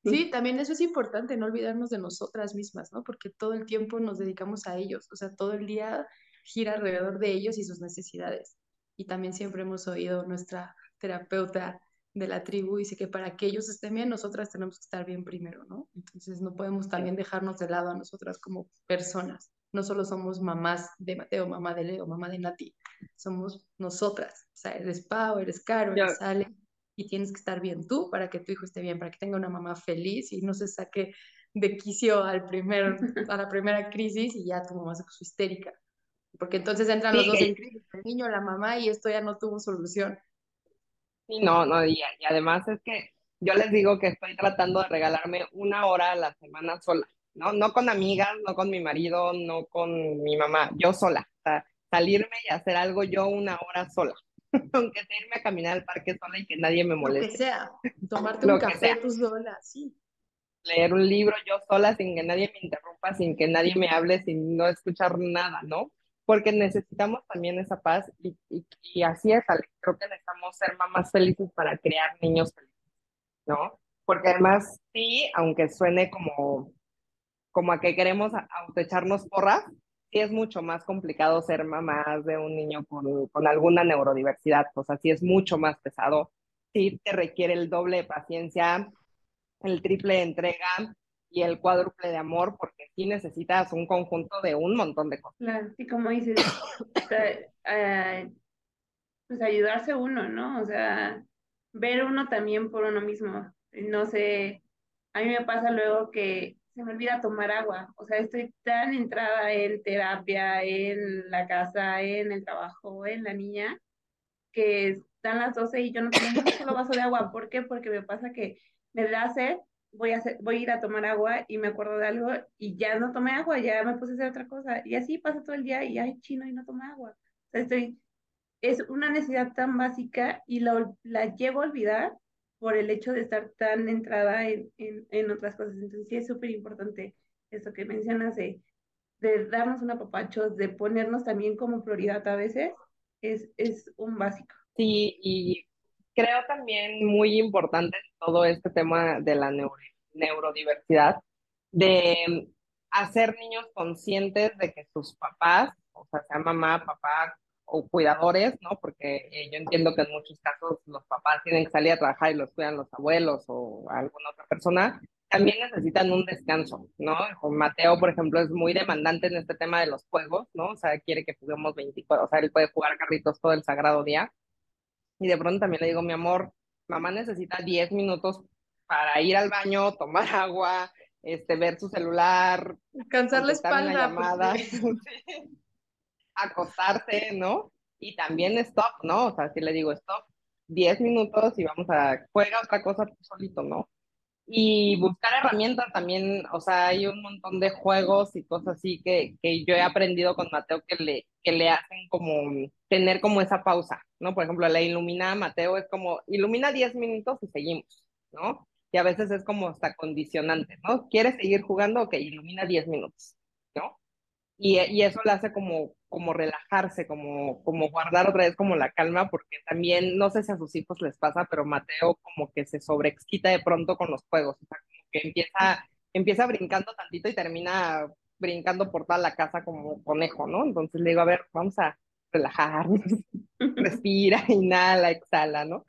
S3: Sí, también eso es importante, no olvidarnos de nosotras mismas, ¿no? Porque todo el tiempo nos dedicamos a ellos, o sea, todo el día gira alrededor de ellos y sus necesidades y también siempre hemos oído nuestra terapeuta de la tribu dice que para que ellos estén bien, nosotras tenemos que estar bien primero, ¿no? Entonces no podemos también dejarnos de lado a nosotras como personas. No solo somos mamás de Mateo, mamá de Leo, mamá de Nati, somos nosotras. O sea, eres Pau, eres Caro, eres Ale, y tienes que estar bien tú para que tu hijo esté bien, para que tenga una mamá feliz y no se saque de quicio al primer, a la primera crisis y ya tu mamá se puso histérica porque entonces entran los dos en crisis, el niño, la mamá, y esto ya no tuvo solución.
S2: Sí, no, no, y, y además es que yo les digo que estoy tratando de regalarme una hora a la semana sola, ¿no? No con amigas, no con mi marido, no con mi mamá, yo sola. O sea, salirme y hacer algo yo una hora sola. Aunque sea irme a caminar al parque sola y que nadie me moleste.
S3: Lo que sea, tomarte un café tú sola, sí.
S2: Leer un libro yo sola sin que nadie me interrumpa, sin que nadie me hable, sin no escuchar nada, ¿no? porque necesitamos también esa paz y, y, así es, creo que necesitamos ser mamás felices para crear niños felices, ¿no? Porque además, sí, aunque suene como, como a que queremos autoecharnos porras, sí es mucho más complicado ser mamás de un niño con, con alguna neurodiversidad, o sea, sí es mucho más pesado, sí te requiere el doble de paciencia, el triple de entrega, y el cuádruple de amor, porque sí necesitas un conjunto de un montón de cosas.
S1: Claro, sí, como dices, eh, pues ayudarse uno, ¿no? O sea, ver uno también por uno mismo. No sé, a mí me pasa luego que se me olvida tomar agua, o sea, estoy tan entrada en terapia, en la casa, en el trabajo, en la niña, que están las 12 y yo no tengo un solo vaso de agua. ¿Por qué? Porque me pasa que me da sed voy a, hacer, voy a ir a tomar agua y me acuerdo de algo y ya no tomé agua, ya me puse a hacer otra cosa. Y así pasa todo el día y hay chino y no toma agua. O sea, estoy, es una necesidad tan básica y la, la llevo a olvidar por el hecho de estar tan entrada en, en, en otras cosas. Entonces sí es súper importante eso que mencionas de, de darnos un apapacho, de ponernos también como prioridad a veces, es, es un básico.
S2: Sí, y creo también muy importante todo este tema de la neurodiversidad, de hacer niños conscientes de que sus papás, o sea, sea mamá, papá o cuidadores, ¿no? Porque eh, yo entiendo que en muchos casos los papás tienen que salir a trabajar y los cuidan los abuelos o alguna otra persona, también necesitan un descanso, ¿no? Mateo, por ejemplo, es muy demandante en este tema de los juegos, ¿no? O sea, quiere que juguemos 24, o sea, él puede jugar carritos todo el sagrado día y de pronto también le digo, mi amor, mamá necesita 10 minutos para ir al baño, tomar agua, este, ver su celular,
S3: cansar la espalda,
S2: llamada, acostarse, ¿no? Y también stop, ¿no? O sea, si le digo stop, 10 minutos y vamos a, juega otra cosa solito, ¿no? y buscar herramientas también, o sea, hay un montón de juegos y cosas así que, que yo he aprendido con Mateo que le, que le hacen como tener como esa pausa, ¿no? Por ejemplo, la ilumina Mateo es como, ilumina 10 minutos y seguimos, ¿no? Y a veces es como hasta condicionante, ¿no? ¿Quieres seguir jugando? Ok, ilumina 10 minutos, ¿no? Y, y eso le hace como, como relajarse, como, como guardar otra vez como la calma, porque también, no sé si a sus hijos les pasa, pero Mateo como que se sobreexcita de pronto con los juegos, o sea, como que empieza, empieza brincando tantito y termina brincando por toda la casa como conejo, ¿no? Entonces le digo, a ver, vamos a relajarnos, respira, inhala, exhala, ¿no?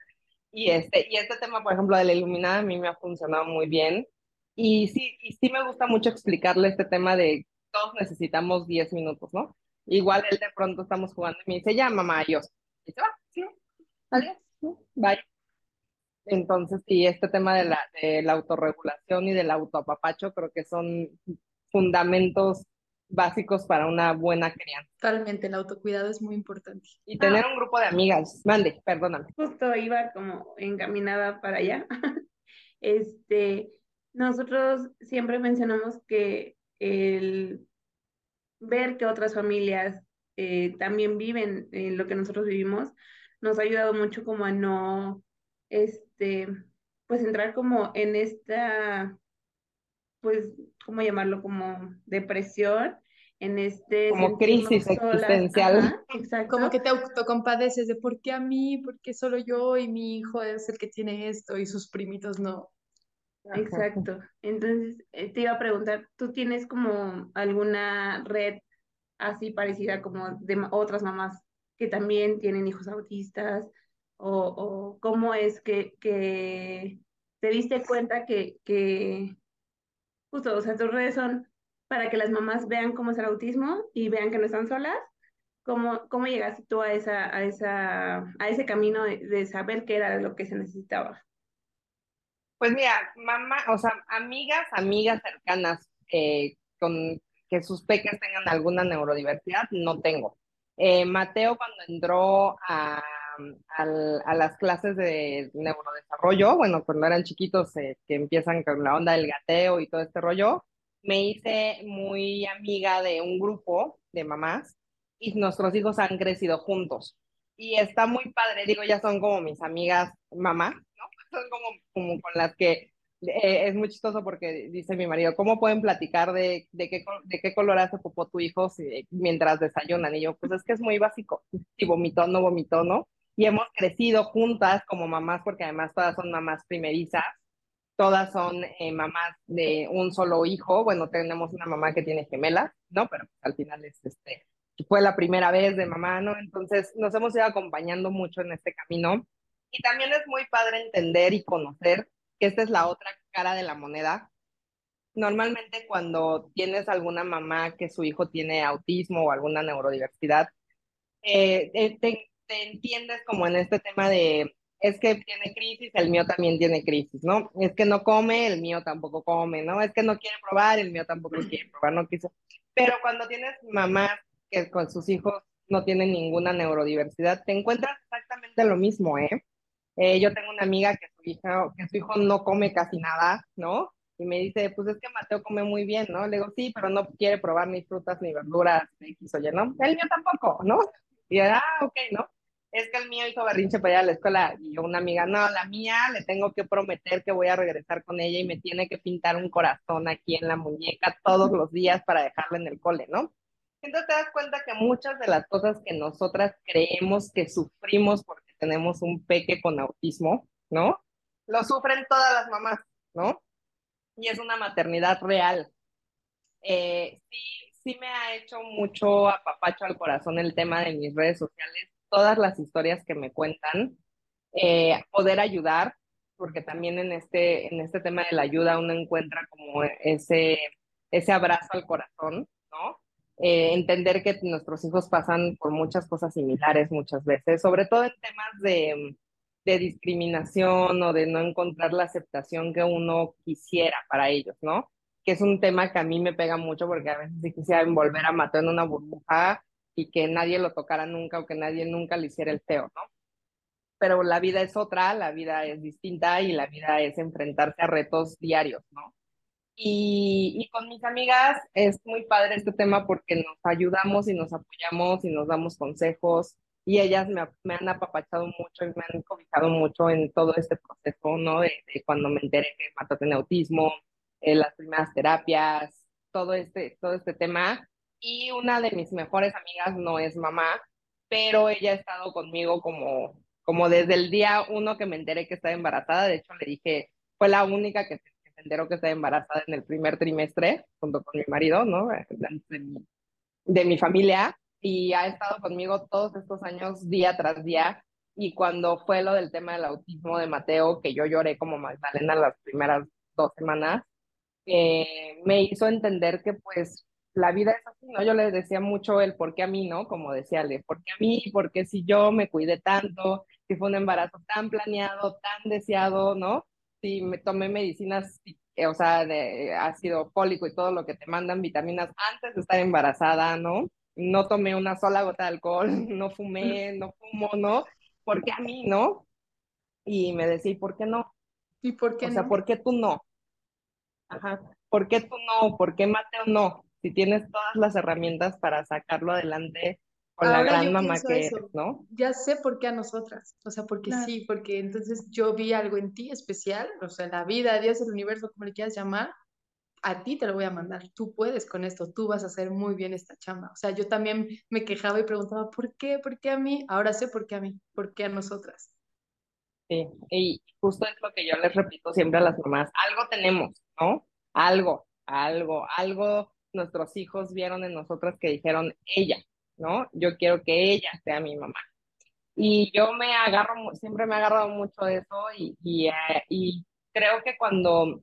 S2: Y este, y este tema, por ejemplo, de la iluminada a mí me ha funcionado muy bien. Y sí, y sí me gusta mucho explicarle este tema de todos necesitamos 10 minutos, ¿no? Igual él de pronto estamos jugando y me dice, ya, mamá, adiós. Y se va, sí, adiós, bye. Entonces, sí, este tema de la, de la autorregulación y del autoapapacho creo que son fundamentos básicos para una buena crianza.
S3: Totalmente, el autocuidado es muy importante.
S2: Y tener un grupo de amigas. Mande, perdóname.
S1: Justo iba como encaminada para allá. Este, nosotros siempre mencionamos que el ver que otras familias eh, también viven en lo que nosotros vivimos, nos ha ayudado mucho como a no, este, pues entrar como en esta, pues, ¿cómo llamarlo? Como depresión, en este...
S2: Como crisis existencial.
S3: exacto. Como que te autocompadeces de por qué a mí, por qué solo yo y mi hijo es el que tiene esto y sus primitos no.
S1: Exacto. Entonces, eh, te iba a preguntar, ¿tú tienes como alguna red así parecida como de otras mamás que también tienen hijos autistas? ¿O, cómo es que, te diste cuenta que, que, justo, o sea, tus redes son para que las mamás vean cómo es el autismo y vean que no están solas? ¿Cómo, cómo llegaste tú a, esa, a, esa, a ese camino de, de saber qué era lo que se necesitaba?
S2: Pues mira, mamá, o sea, amigas, amigas cercanas eh, con que sus peques tengan alguna neurodiversidad, no tengo. Eh, Mateo cuando entró a, las clases de neurodesarrollo, bueno, cuando eran chiquitos eh, que empiezan con la onda del gateo y todo este rollo, me hice muy amiga de un grupo de mamás y nuestros hijos han crecido juntos. Y está muy padre, digo, ya son como mis amigas mamás, son como, con las que eh, es muy chistoso porque dice mi marido, ¿cómo pueden platicar de, de, qué, de qué color hace popó tu hijo si, mientras desayunan? Y yo, pues es que es muy básico, si vomitó, no vomitó, ¿no? Y hemos crecido juntas como mamás, porque además todas son mamás primerizas, todas son eh, mamás de un solo hijo, bueno, tenemos una mamá que tiene gemelas, ¿no? Pero al final es este, fue la primera vez de mamá, ¿no? Entonces nos hemos ido acompañando mucho en este camino y también es muy padre entender y conocer que esta es la otra cara de la moneda. Normalmente cuando tienes alguna mamá que su hijo tiene autismo o alguna neurodiversidad, eh, eh, te, entiendes como en este tema de, es que tiene crisis, el mío también tiene crisis, ¿no? Es que no come, el mío tampoco come, ¿no? Es que no quiere probar, el mío tampoco quiere probar, no quiso. Pero cuando tienes mamás que con sus hijos no tienen ninguna neurodiversidad, te encuentras exactamente lo mismo, ¿eh? Eh, yo tengo una amiga que su, hija, que su hijo no come casi nada, ¿no? Y me dice, pues es que Mateo come muy bien, ¿no? Le digo, sí, pero no quiere probar ni frutas ni verduras, X o Y, ¿no? El mío tampoco, ¿no? Y yo, ah, ok, ¿no? Es que el mío hizo berrinche para ir a la escuela. Y yo, una amiga, no, la mía le tengo que prometer que voy a regresar con ella y me tiene que pintar un corazón aquí en la muñeca todos los días para dejarla en el cole, ¿no? Entonces te das cuenta que muchas de las cosas que nosotras creemos que sufrimos porque tenemos un peque con autismo, ¿no? Lo sufren todas las mamás, ¿no? Y es una maternidad real. Eh, sí, sí me ha hecho mucho apapacho al corazón el tema de mis redes sociales, todas las historias que me cuentan, eh, poder ayudar, porque también en este, en este tema de la ayuda uno encuentra como ese, ese abrazo al corazón, ¿no? Eh, entender que nuestros hijos pasan por muchas cosas similares muchas veces, sobre todo en temas de, de discriminación o de no encontrar la aceptación que uno quisiera para ellos, ¿no? Que es un tema que a mí me pega mucho porque a veces sí quisiera envolver a Mateo en una burbuja y que nadie lo tocara nunca o que nadie nunca le hiciera el feo, ¿no? pero la vida es otra, la vida es distinta y la vida es enfrentarse a retos diarios, ¿no? Y, y, con mis amigas es muy padre este tema porque nos ayudamos y nos apoyamos y nos damos consejos y ellas me, me han apapachado mucho y me han cobijado mucho en todo este proceso, ¿no? De, cuando me enteré que Mata tiene autismo, eh, las primeras terapias, todo este, todo este tema. Y una de mis mejores amigas no es mamá, pero ella ha estado conmigo como, como desde el día uno que me enteré que estaba embarazada. De hecho, le dije, fue la única que, se enteró que estaba embarazada en el primer trimestre, junto con mi marido, ¿no? De mi, de mi familia. Y ha estado conmigo todos estos años, día tras día. Y cuando fue lo del tema del autismo de Mateo, que yo lloré como Magdalena las primeras dos semanas, eh, me hizo entender que pues la vida es así, ¿no? Yo le decía mucho el por qué a mí, ¿no? Como decía Le, ¿por qué a mí? ¿Por qué si yo me cuidé tanto? Si fue un embarazo tan planeado, tan deseado, ¿no? Si me tomé medicinas, eh, o sea, de ácido fólico y todo lo que te mandan, vitaminas antes de estar embarazada, ¿no? No tomé una sola gota de alcohol, no fumé, no fumo, ¿no? ¿Por qué a mí, no? Y me decía, ¿y por qué no?
S3: ¿Y por qué
S2: o
S3: no?
S2: sea, ¿por qué tú no? Ajá. ¿Por qué tú no? ¿Por qué Mateo no? si tienes todas las herramientas para sacarlo adelante con la gran mamá que eres, ¿no?
S3: Ya sé por qué a nosotras, o sea, porque sí, porque entonces yo vi algo en ti especial, o sea, la vida, Dios, el universo, como le quieras llamar, a ti te lo voy a mandar, tú puedes con esto, tú vas a hacer muy bien esta chamba. O sea, yo también me quejaba y preguntaba, ¿por qué? ¿Por qué a mí? Ahora sé por qué a mí, por qué a nosotras.
S2: Sí, y justo es lo que yo les repito siempre a las mamás, algo tenemos, ¿no? Algo, algo, algo nuestros hijos vieron en nosotras que dijeron ella, ¿no? Yo quiero que ella sea mi mamá. Y yo me agarro, siempre me he agarrado mucho de eso y, y, eh, creo que cuando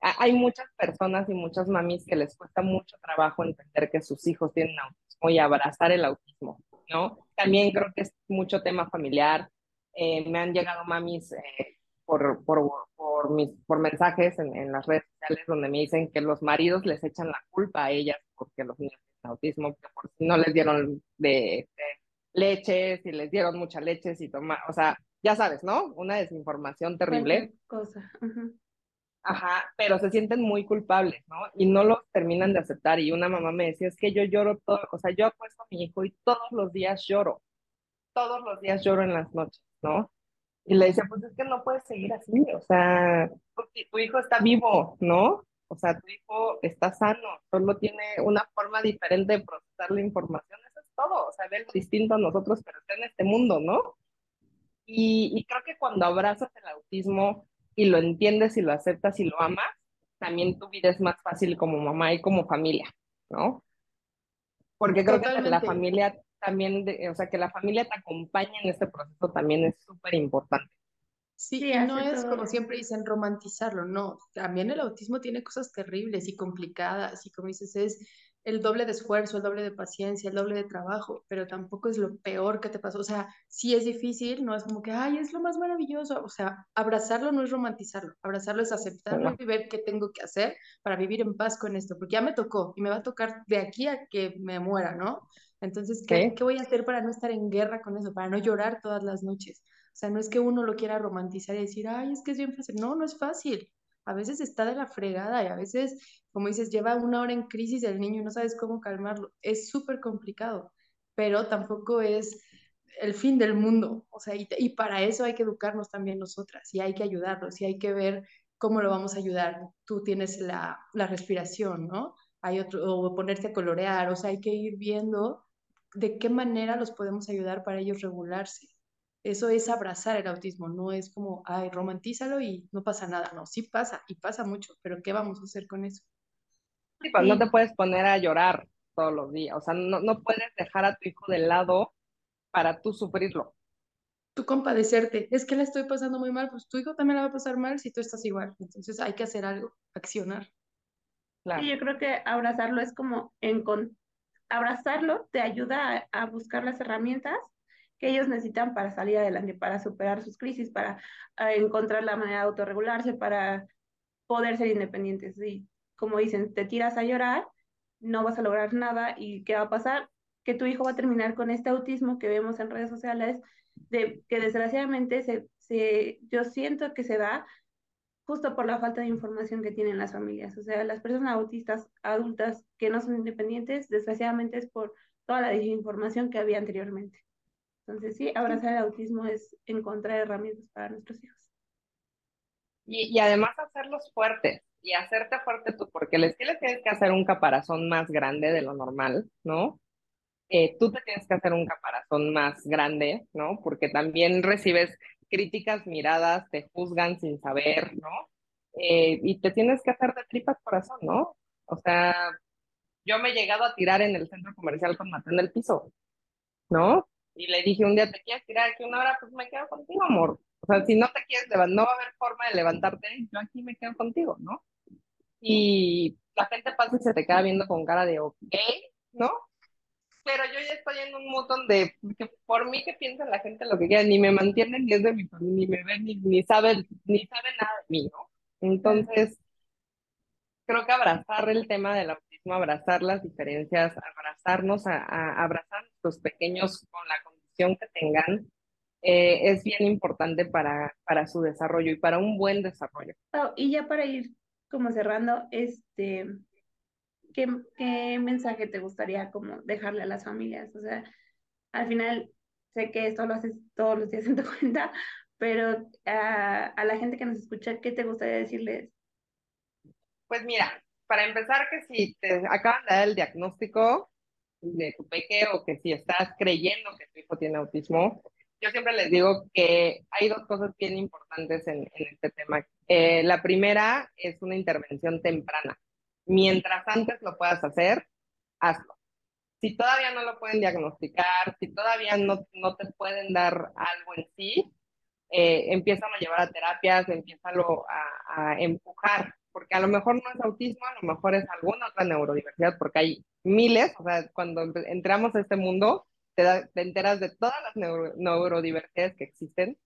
S2: hay muchas personas y muchas mamis que les cuesta mucho trabajo entender que sus hijos tienen autismo y abrazar el autismo, ¿no? También creo que es mucho tema familiar. Eh, me han llegado mamis eh, por, por, por, mis, por mensajes en, en, las redes sociales donde me dicen que los maridos les echan la culpa a ellas porque los niños autismo, que por si no les dieron de, leche, si les dieron mucha leche, si toma, o sea, ya sabes, ¿no? Una desinformación terrible.
S1: Cosa.
S2: Ajá, pero se sienten muy culpables, ¿no? Y no los terminan de aceptar. Y una mamá me decía, es que yo lloro todo, o sea, yo apuesto a mi hijo y todos los días lloro, todos los días lloro en las noches, ¿no? Y le decía, pues es que no puedes seguir así, o sea, tu, hijo está vivo, ¿no? O sea, tu hijo está sano, solo tiene una forma diferente de procesar la información, eso es todo, o sea, ve distinto a nosotros, pero está en este mundo, ¿no? Y, y creo que cuando abrazas el autismo y lo entiendes y lo aceptas y lo amas, también tu vida es más fácil como mamá y como familia, ¿no? Porque creo que la familia también, o sea, que la familia te acompañe en este proceso también es súper importante.
S3: Sí, no es como siempre dicen romantizarlo, no, también el autismo tiene cosas terribles y complicadas y como dices, es el doble de esfuerzo, el doble de paciencia, el doble de trabajo, pero tampoco es lo peor que te pasó, o sea, sí es difícil, no es como que, ay, es lo más maravilloso, o sea, abrazarlo no es romantizarlo, abrazarlo es aceptarlo y ver qué tengo que hacer para vivir en paz con esto, porque ya me tocó y me va a tocar de aquí a que me muera, ¿no? Entonces, ¿qué, ¿qué voy a hacer para no estar en guerra con eso, para no llorar todas las noches? O sea, no es que uno lo quiera romantizar y decir, ay, es que es bien fácil. No, no es fácil. A veces está de la fregada y a veces, como dices, lleva una hora en crisis el niño y no sabes cómo calmarlo. Es súper complicado, pero tampoco es el fin del mundo. O sea, y, y, para eso hay que educarnos también nosotras y hay que ayudarlos y hay que ver cómo lo vamos a ayudar. Tú tienes la, la respiración, ¿no? Hay otro, o ponerte a colorear, o sea, hay que ir viendo de qué manera los podemos ayudar para ellos regularse. Eso es abrazar el autismo, no es como, ay, romantízalo y no pasa nada. No, sí pasa y pasa mucho, pero ¿qué vamos a hacer con eso?
S2: Sí, pues no te puedes poner a llorar todos los días, o sea, no, no puedes dejar a tu hijo de lado para tú sufrirlo.
S3: Tú compadecerte, es que le estoy pasando muy mal, pues tu hijo también la va a pasar mal si tú estás igual. Entonces hay que hacer algo, accionar.
S1: Claro. Y yo creo que abrazarlo es como en, abrazarlo te ayuda a, buscar las herramientas que ellos necesitan para salir adelante, para superar sus crisis, para encontrar la manera de autorregularse, para poder ser independientes. Y como dicen, te tiras a llorar, no vas a lograr nada y ¿qué va a pasar? Que tu hijo va a terminar con este autismo que vemos en redes sociales de, que desgraciadamente se, se, yo siento que se da justo por la falta de información que tienen las familias. O sea, las personas autistas adultas que no son independientes, desgraciadamente es por toda la desinformación que había anteriormente. Entonces, sí, abrazar el autismo es encontrar herramientas para nuestros hijos.
S2: Y, y además hacerlos fuertes y hacerte fuerte tú, porque les, tienes que hacer un caparazón más grande de lo normal, ¿no? Eh, tú te tienes que hacer un caparazón más grande, ¿no? Porque también recibes críticas, miradas, te juzgan sin saber, ¿no? Eh, y te tienes que hacer de tripas corazón, ¿no? O sea, yo me he llegado a tirar en el centro comercial con Mateo en el piso, ¿no? Y le dije un día, ¿te quieres tirar aquí una hora? Pues me quedo contigo, amor. O sea, si no te quieres levantar, no va a haber forma de levantarte, yo aquí me quedo contigo, ¿no? Y la gente pasa y se te queda viendo con cara de, ok, ¿no? pero yo ya estoy en un montón de, que por mí que piensa la gente lo que quiera, ni me mantienen ni es de mi familia, ni me ven, ni, ni saben, ni saben nada de mí, ¿no? Entonces, creo que abrazar el tema del autismo, abrazar las diferencias, abrazarnos, a, a abrazar los pequeños con la condición que tengan, eh, es bien importante para, para su desarrollo y para un buen desarrollo.
S1: Oh, y ya para ir como cerrando, este, ¿qué, mensaje te gustaría como dejarle a las familias? O sea, al final sé que esto lo haces todos los días en tu cuenta, pero a, a la gente que nos escucha, ¿qué te gustaría decirles?
S2: Pues mira, para empezar, que si te acaban de dar el diagnóstico de tu peque o que si estás creyendo que tu hijo tiene autismo, yo siempre les digo que hay dos cosas bien importantes en, en este tema. Eh, la primera es una intervención temprana mientras antes lo puedas hacer, hazlo. Si todavía no lo pueden diagnosticar, si todavía no, no te pueden dar algo en sí, eh, empiezan a llevar a terapias, empiezan a, a empujar, porque a lo mejor no es autismo, a lo mejor es alguna otra neurodiversidad, porque hay miles, o sea, cuando entramos a este mundo, te, te enteras de todas las neurodiversidades que existen,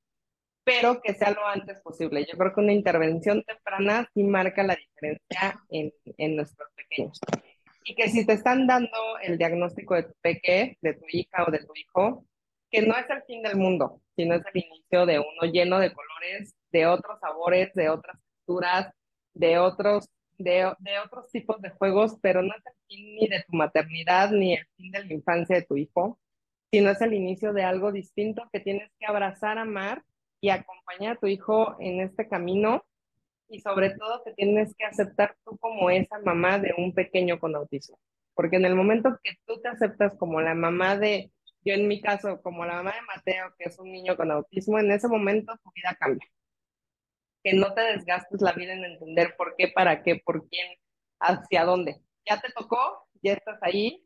S2: pero que sea lo antes posible. Yo creo que una intervención temprana sí marca la diferencia en, en nuestros pequeños. Y que si te están dando el diagnóstico de tu peque, de tu hija o de tu hijo, que no es el fin del mundo, sino es el inicio de uno lleno de colores, de otros sabores, de otras texturas, de otros, de, de otros tipos de juegos, pero no es el fin ni de tu maternidad ni el fin de la infancia de tu hijo, sino es el inicio de algo distinto que tienes que abrazar, amar y acompañar a tu hijo en este camino y sobre todo te tienes que aceptar tú como esa mamá de un pequeño con autismo. Porque en el momento que tú te aceptas como la mamá de, yo en mi caso, como la mamá de Mateo, que es un niño con autismo, en ese momento tu vida cambia. Que no te desgastes la vida en entender por qué, para qué, por quién, hacia dónde. Ya te tocó, ya estás ahí,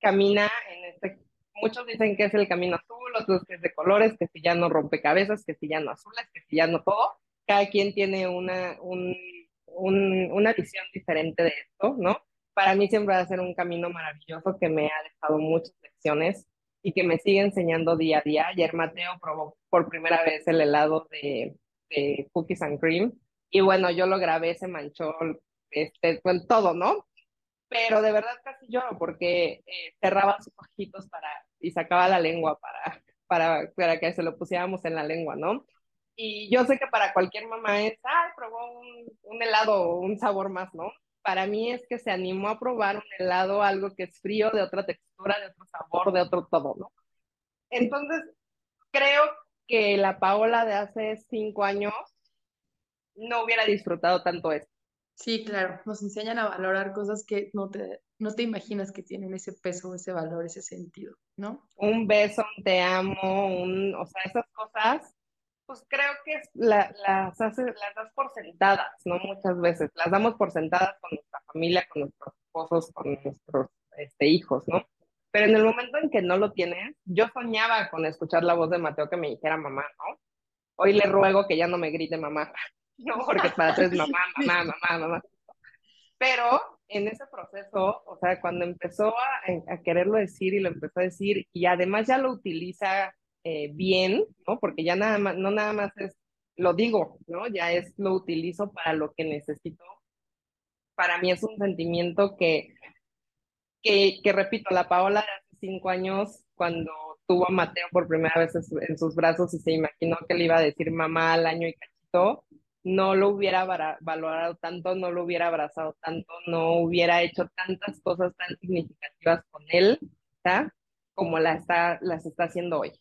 S2: camina en este muchos dicen que es el camino azul, otros que es de colores, que si ya no rompecabezas, que si ya no azules, que si ya no todo. Cada quien tiene una, un, un, una visión diferente de esto, ¿no? Para mí siempre va a ser un camino maravilloso que me ha dejado muchas lecciones y que me sigue enseñando día a día. Ayer Mateo probó por primera vez el helado de, de cookies and cream y bueno, yo lo grabé, se manchó este, con todo, ¿no? pero de verdad casi lloro porque eh, cerraba sus ojitos para, y sacaba la lengua para, para, para que se lo pusiéramos en la lengua, ¿no? Y yo sé que para cualquier mamá es, ay, probó un, un helado, un sabor más, ¿no? Para mí es que se animó a probar un helado, algo que es frío, de otra textura, de otro sabor, de otro todo, ¿no? Entonces, creo que la Paola de hace cinco años no hubiera disfrutado tanto esto.
S3: Sí, claro, nos enseñan a valorar cosas que no te, no te imaginas que tienen ese peso, ese valor, ese sentido, ¿no?
S2: Un beso, un te amo, un, o sea, esas cosas, pues creo que la, las, hace, las das por sentadas, ¿no? Muchas veces, las damos por sentadas con nuestra familia, con nuestros esposos, con nuestros este, hijos, ¿no? Pero en el momento en que no lo tienes, yo soñaba con escuchar la voz de Mateo que me dijera mamá, ¿no? Hoy le ruego que ya no me grite mamá. ¿no? Porque para es mamá, mamá, mamá, mamá. Pero en ese proceso, o sea, cuando empezó a, a quererlo decir y lo empezó a decir, y además ya lo utiliza eh, bien, ¿no? Porque ya nada más, no nada más es, lo digo, ¿no? Ya es, lo utilizo para lo que necesito. Para mí es un sentimiento que, que, repito, la Paola de hace cinco años, cuando tuvo a Mateo por primera vez en sus brazos y se imaginó que le iba a decir mamá al año y cachito, no lo hubiera valorado tanto, no lo hubiera abrazado tanto, no hubiera hecho tantas cosas tan significativas con él, como la está, las está haciendo hoy.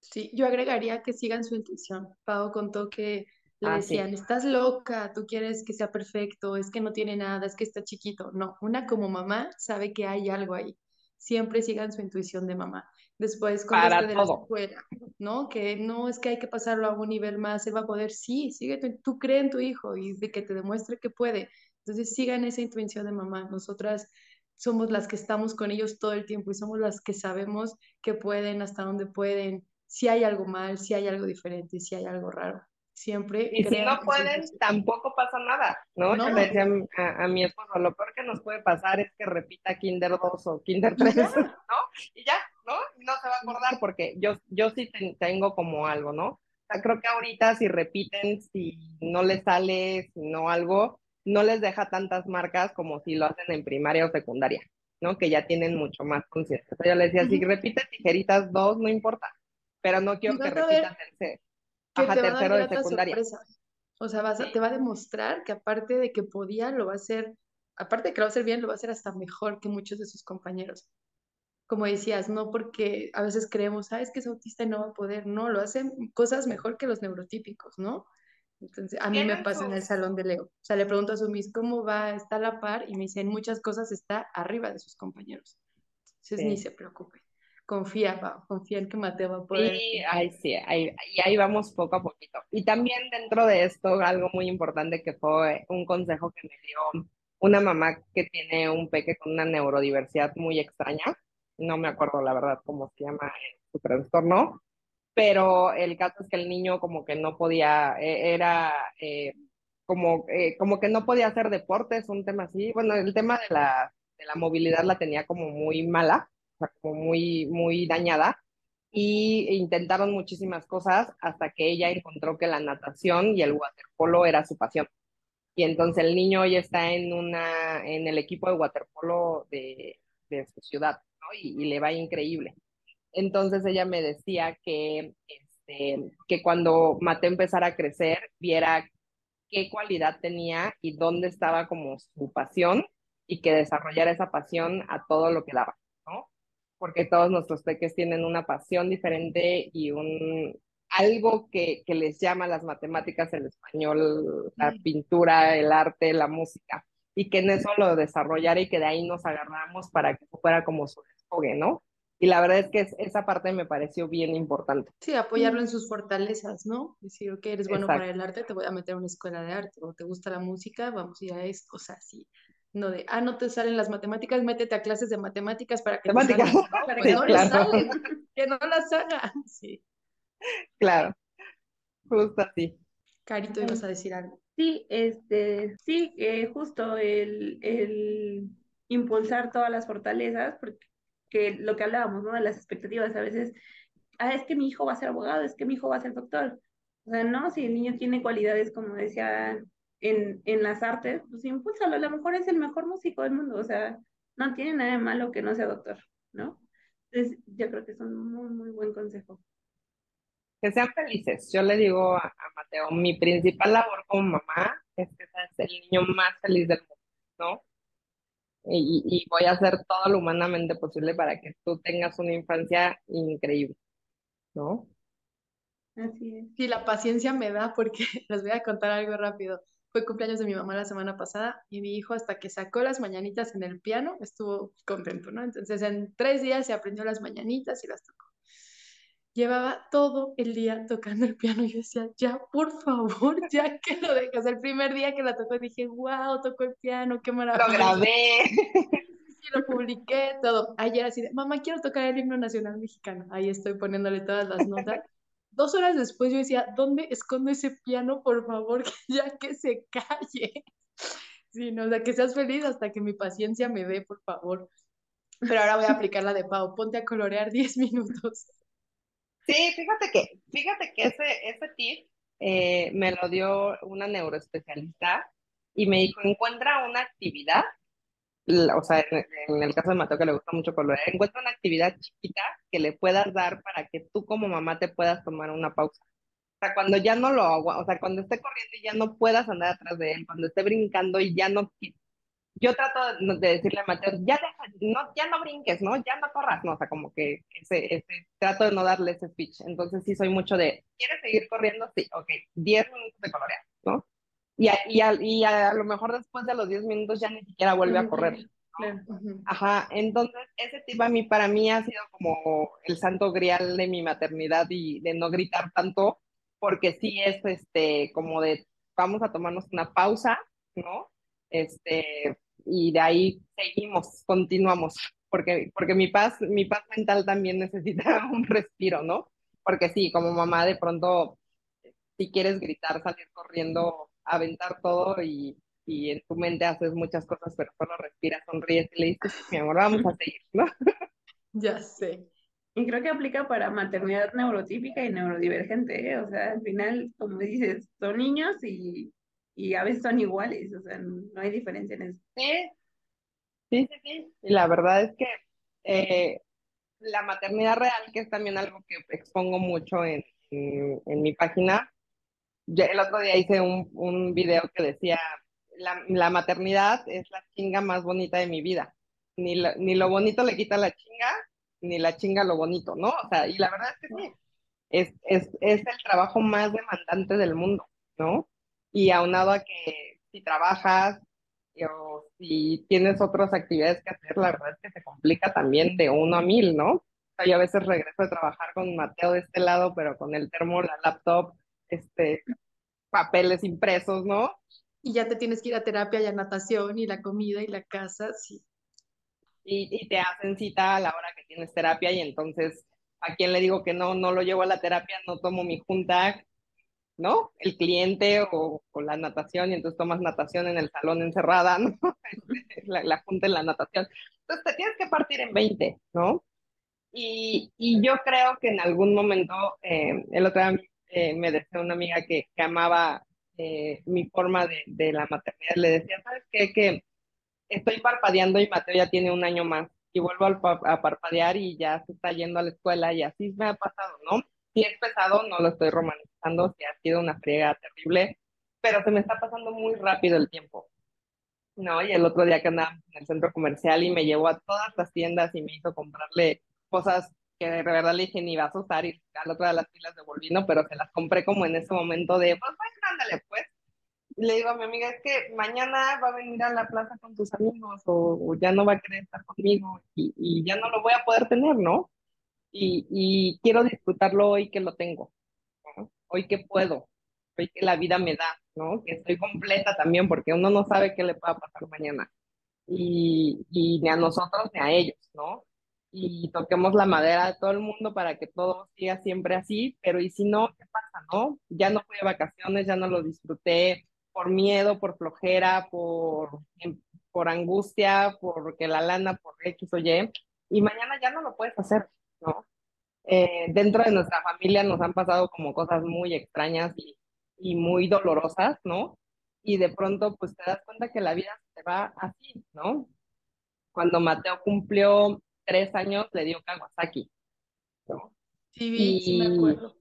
S3: Sí, yo agregaría que sigan su intuición. Pau contó que le ah, decían, estás loca, tú quieres que sea perfecto, es que no tiene nada, es que está chiquito. No, una como mamá sabe que hay algo ahí. Siempre sigan su intuición de mamá. Después con este de la escuela, ¿no? Que no es que hay que pasarlo a un nivel más, él va a poder, sí, sigue, tu, tú cree en tu hijo y de que te demuestre que puede. Entonces sigan esa intuición de mamá. Nosotras somos las que estamos con ellos todo el tiempo y somos las que sabemos que pueden, hasta dónde pueden, si hay algo mal, si hay algo diferente, si hay algo raro. Siempre.
S2: Y si no pueden, tampoco pasa nada, ¿no? Yo le decía a, mi esposo, lo peor que nos puede pasar es que repita Kinder 2 o Kinder 3, ¿no? Y ya, ¿no? No se va a acordar porque yo, yo sí tengo como algo, ¿no? O sea, creo que ahorita si repiten, si no les sale, si no algo, no les deja tantas marcas como si lo hacen en primaria o secundaria, ¿no? Que ya tienen mucho más conciencia. Yo le decía, si repite tijeritas dos, no importa, pero no quiero que repita tercero que te tercero de secundaria.
S3: O sea, te va a demostrar que aparte de que podía, lo va a hacer, aparte de que lo va a hacer bien, lo va a hacer hasta mejor que muchos de sus compañeros. Como decías, no porque a veces creemos, ah, es que es autista y no va a poder, no, lo hacen cosas mejor que los neurotípicos, ¿no? Entonces, a mí me pasa en el salón de Leo. O sea, le pregunto a su mis ¿cómo va? ¿Está a la par? Y me dicen, muchas cosas está arriba de sus compañeros. Entonces, ni se preocupe confía, confía en que Mateo va a poder.
S2: Sí, ahí sí, ahí, y ahí vamos poco a poquito. Y también dentro de esto, algo muy importante que fue un consejo que me dio una mamá que tiene un peque con una neurodiversidad muy extraña, no me acuerdo la verdad cómo se llama su trastorno, pero el caso es que el niño como que no podía, e, era eh, como, eh, como que no podía hacer deportes, un tema así, bueno, el tema de la, de la movilidad la tenía como muy mala como muy, muy dañada. Y intentaron muchísimas cosas hasta que ella encontró que la natación y el waterpolo era su pasión. Y entonces el niño hoy está en, una, en el equipo de waterpolo de, su ciudad, ¿no? y, le va increíble. Entonces ella me decía que, este, que cuando Mateo empezara a crecer, viera qué cualidad tenía y dónde estaba como su pasión y que desarrollara esa pasión a todo lo que daba porque todos nuestros peques tienen una pasión diferente y un algo que, que les llama las matemáticas, el español, la pintura, el arte, la música, y que en eso lo desarrollara y que de ahí nos agarramos para que fuera como su desfogue, ¿no? Y la verdad es que esa parte me pareció bien importante.
S3: Sí, apoyarlo en sus fortalezas, ¿no? Decir, ok, eres bueno para el arte, te voy a meter a una escuela de arte, o te gusta la música, vamos a ir a esto, o sea, sí, no de, ah, no te salen las matemáticas, métete a clases de matemáticas para que, que no las salen, que no las hagan. Sí.
S2: Claro, justo así.
S3: Carito, ibas a decir algo.
S1: Sí, este, sí, justo el, el impulsar todas las fortalezas, porque lo que hablábamos, ¿no? De las expectativas, a veces, ah, es que mi hijo va a ser abogado, es que mi hijo va a ser doctor. O sea, no, si el niño tiene cualidades, como decía en, en las artes, pues impúlsalo, a lo mejor es el mejor músico del mundo, o sea, no tiene nada de malo que no sea doctor, ¿no? Entonces, yo creo que es un muy, muy buen consejo.
S2: Que sean felices. Yo le digo a, Mateo, mi principal labor como mamá es que seas el niño más feliz del mundo, ¿no? Y, y, voy a hacer todo lo humanamente posible para que tú tengas una infancia increíble, ¿no?
S3: Así es. Sí, la paciencia me da porque les voy a contar algo rápido fue cumpleaños de mi mamá la semana pasada y mi hijo hasta que sacó las mañanitas en el piano estuvo contento, ¿no? Entonces en tres días se aprendió las mañanitas y las tocó. Llevaba todo el día tocando el piano y yo decía, ya, por favor, ya que lo dejas. El primer día que la tocó dije, wow, tocó el piano, qué maravilla.
S2: Lo grabé.
S3: Sí, lo publiqué, todo. Ayer así de, mamá, quiero tocar el himno nacional mexicano. Ahí estoy poniéndole todas las notas. Dos horas después yo decía, ¿dónde escondo ese piano? Por favor, ya que se calle. Sí, no, o sea, que seas feliz hasta que mi paciencia me dé, por favor. Pero ahora voy a aplicar la de Pau, ponte a colorear 10 minutos.
S2: Sí, fíjate que, fíjate que ese, ese tip eh, me lo dio una neuroespecialista y me dijo, encuentra una actividad o sea, en, el caso de Mateo que le gusta mucho colorear, encuentra una actividad chiquita que le puedas dar para que tú como mamá te puedas tomar una pausa. O sea, cuando ya no lo hago, o sea, cuando esté corriendo y ya no puedas andar atrás de él, cuando esté brincando y ya no yo trato de decirle a Mateo, ya, no, ya no brinques, ¿no? Ya no corras, ¿no? O sea, como que ese, ese, trato de no darle ese speech. Entonces sí soy mucho de, ¿quieres seguir corriendo? Sí, ok, 10 minutos de colorear, ¿no? Y a, y, a, y a, lo mejor después de los 10 minutos ya ni siquiera vuelve a correr. Ajá, entonces ese tipo a mí, para mí ha sido como el santo grial de mi maternidad y de no gritar tanto, porque sí es este, como de, vamos a tomarnos una pausa, ¿no? Este, y de ahí seguimos, continuamos, porque, porque mi, paz, mi paz mental también necesita un respiro, ¿no? Porque sí, como mamá de pronto, si quieres gritar, salir corriendo, aventar todo y, y en tu mente haces muchas cosas, pero solo respiras, sonríes y le dices, mi amor, vamos a seguir, ¿no?
S3: Ya sé.
S1: Y creo que aplica para maternidad neurotípica y neurodivergente, ¿eh? o sea, al final, como dices, son niños y y a veces son iguales, o sea, no hay diferencia en eso.
S2: Sí, sí, sí, sí. Y la verdad es que eh, la maternidad real, que es también algo que expongo mucho en, en, mi página, el otro día hice un, un video que decía, la, la, maternidad es la chinga más bonita de mi vida. Ni, ni lo bonito le quita la chinga, ni la chinga lo bonito, ¿no? O sea, y la verdad es que sí, es, es, es el trabajo más demandante del mundo, ¿no? y aunado a que si trabajas o si tienes otras actividades que hacer, la verdad es que se complica también de uno a mil, ¿no? O sea, yo a veces regreso de trabajar con Mateo de este lado, pero con el termo, la laptop, este, papeles impresos, ¿no?
S3: Y ya te tienes que ir a terapia y a natación y la comida y la casa, sí.
S2: Y, y te hacen cita a la hora que tienes terapia y entonces, ¿a quién le digo que no? No lo llevo a la terapia, no tomo mi junta, ¿no? El cliente o, con la natación y entonces tomas natación en el salón encerrada, ¿no? la, la, junta en la natación. Entonces te tienes que partir en 20, ¿no? Y, y yo creo que en algún momento, eh, el otro día eh, me decía una amiga que, que amaba eh, mi forma de, de, la maternidad, le decía, ¿sabes qué? Que estoy parpadeando y Mateo ya tiene un año más y vuelvo a, a parpadear y ya se está yendo a la escuela y así me ha pasado, ¿no? Si es pesado, no lo estoy romanizando, si ha sido una friega terrible, pero se me está pasando muy rápido el tiempo. No, y el otro día que andaba en el centro comercial y me llevó a todas las tiendas y me hizo comprarle cosas que de verdad le dije ni vas a usar y al otro de las filas de Volvino, pero se las compré como en ese momento de, pues pues ándale pues. Y le digo a mi amiga, es que mañana va a venir a la plaza con tus amigos o, ya no va a querer estar conmigo y, y, ya no lo voy a poder tener, ¿no? y, quiero disfrutarlo hoy que lo tengo, hoy que puedo, hoy que la vida me da, ¿no? Que estoy completa también, porque uno no sabe qué le pueda pasar mañana. Y, y ni a nosotros ni a ellos, ¿no? Y toquemos la madera de todo el mundo para que todo siga siempre así, pero ¿y si no, qué pasa, no? Ya no fui de vacaciones, ya no lo disfruté por miedo, por flojera, por, por angustia, porque la lana, por X o Y, y mañana ya no lo puedes hacer, ¿no? Eh, dentro de nuestra familia nos han pasado como cosas muy extrañas y, y, muy dolorosas, ¿no? Y de pronto, pues te das cuenta que la vida se va así, ¿no? Cuando Mateo cumplió tres años, le dio Kawasaki, ¿no?
S3: Sí, y, sí me acuerdo.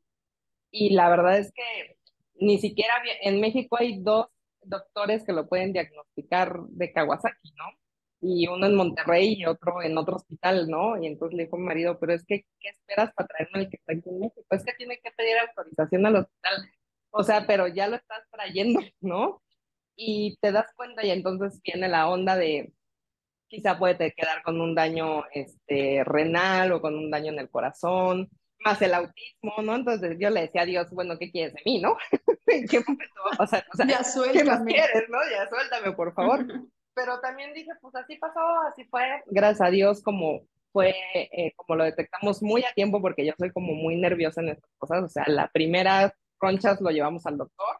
S2: Y la verdad es que ni siquiera en México hay dos doctores que lo pueden diagnosticar de Kawasaki, ¿no? y uno en Monterrey y otro en otro hospital, ¿no? Y entonces le dijo mi marido, pero es que, ¿qué esperas para traerme el que está aquí en México? Es que tiene que pedir autorización al hospital. O sea, pero ya lo estás trayendo, ¿no? Y te das cuenta y entonces viene la onda de, quizá puede quedar con un daño este, renal o con un daño en el corazón, más el autismo, ¿no? Entonces yo le decía a Dios, bueno, ¿qué quieres de mí, no? ¿En qué momento va a pasar? O sea,
S3: ya suéltame.
S2: ¿qué más quieres, no? Ya suéltame, por favor pero también dije, pues así pasó, así fue. Gracias a Dios, como fue, eh, como lo detectamos muy a tiempo, porque yo soy como muy nerviosa en estas cosas. O sea, la primera conchas lo llevamos al doctor,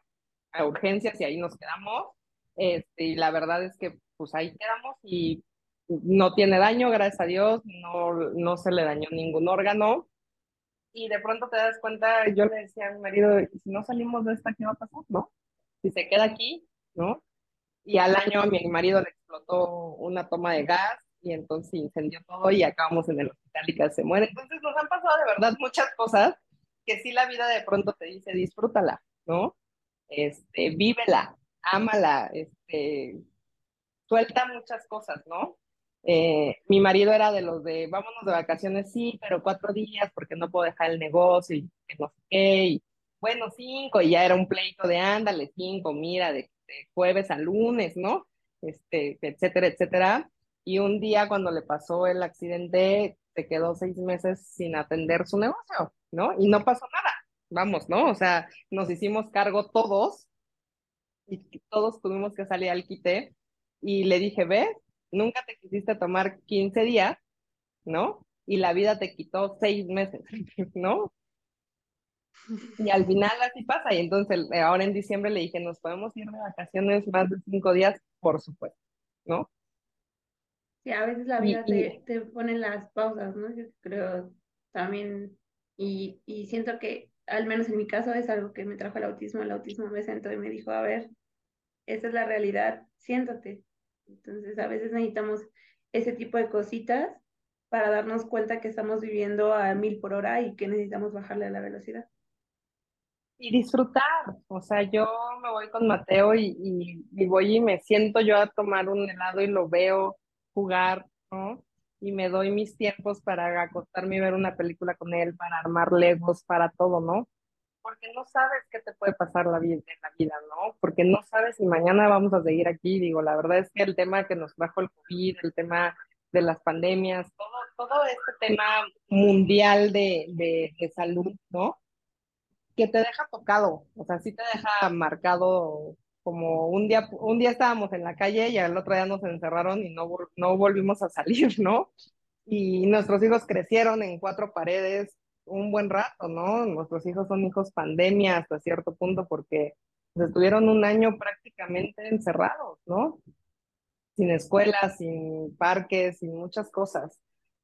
S2: a urgencias, y ahí nos quedamos. Este, y la verdad es que, pues ahí quedamos y no tiene daño, gracias a Dios, no, no se le dañó ningún órgano. Y de pronto te das cuenta, yo le decía a mi marido, si no salimos de esta, ¿qué va a pasar? ¿No? Si se queda aquí, ¿no? y al año a mi marido le explotó una toma de gas y entonces incendió todo y acabamos en el hospital y casi se muere. Entonces nos han pasado de verdad muchas cosas que sí la vida de pronto te dice, disfrútala, ¿no? Este, vívela, ámala, este, suelta muchas cosas, ¿no? Eh, mi marido era de los de, vámonos de vacaciones, sí, pero cuatro días porque no puedo dejar el negocio y que no sé qué, y bueno, cinco, y ya era un pleito de ándale, cinco, mira, de, jueves a lunes, ¿no? Este, etcétera, etcétera. Y un día cuando le pasó el accidente, se quedó seis meses sin atender su negocio, ¿no? Y no pasó nada, vamos, ¿no? O sea, nos hicimos cargo todos y todos tuvimos que salir al quite y le dije, ve, nunca te quisiste tomar 15 días, ¿no? Y la vida te quitó seis meses, ¿no? Y al final así pasa. Y entonces ahora en diciembre le dije, ¿nos podemos ir de vacaciones más de cinco días? Por supuesto, ¿no?
S1: Sí, a veces la vida te, te pone las pausas, ¿no? Yo creo también, y, y siento que, al menos en mi caso, es algo que me trajo el autismo. El autismo me sentó y me dijo, a ver, esta es la realidad, siéntate. Entonces, a veces necesitamos ese tipo de cositas para darnos cuenta que estamos viviendo a mil por hora y que necesitamos bajarle la velocidad.
S2: Y disfrutar, o sea, yo me voy con Mateo y, y, voy y me siento yo a tomar un helado y lo veo jugar, ¿no? Y me doy mis tiempos para acostarme y ver una película con él, para armar legos, para todo, ¿no? Porque no sabes qué te puede pasar la vida, en la vida, ¿no? Porque no sabes si mañana vamos a seguir aquí. Digo, la verdad es que el tema que nos trajo el COVID, el tema de las pandemias, todo, todo este tema mundial de, de, de salud, ¿no? Que te deja tocado, o sea, sí te deja marcado como un día, un día estábamos en la calle y al otro día nos encerraron y no, no volvimos a salir, ¿no? Y nuestros hijos crecieron en cuatro paredes un buen rato, ¿no? Nuestros hijos son hijos pandemia hasta cierto punto porque pues, estuvieron un año prácticamente encerrados, ¿no? Sin escuelas, sin parques, sin muchas cosas.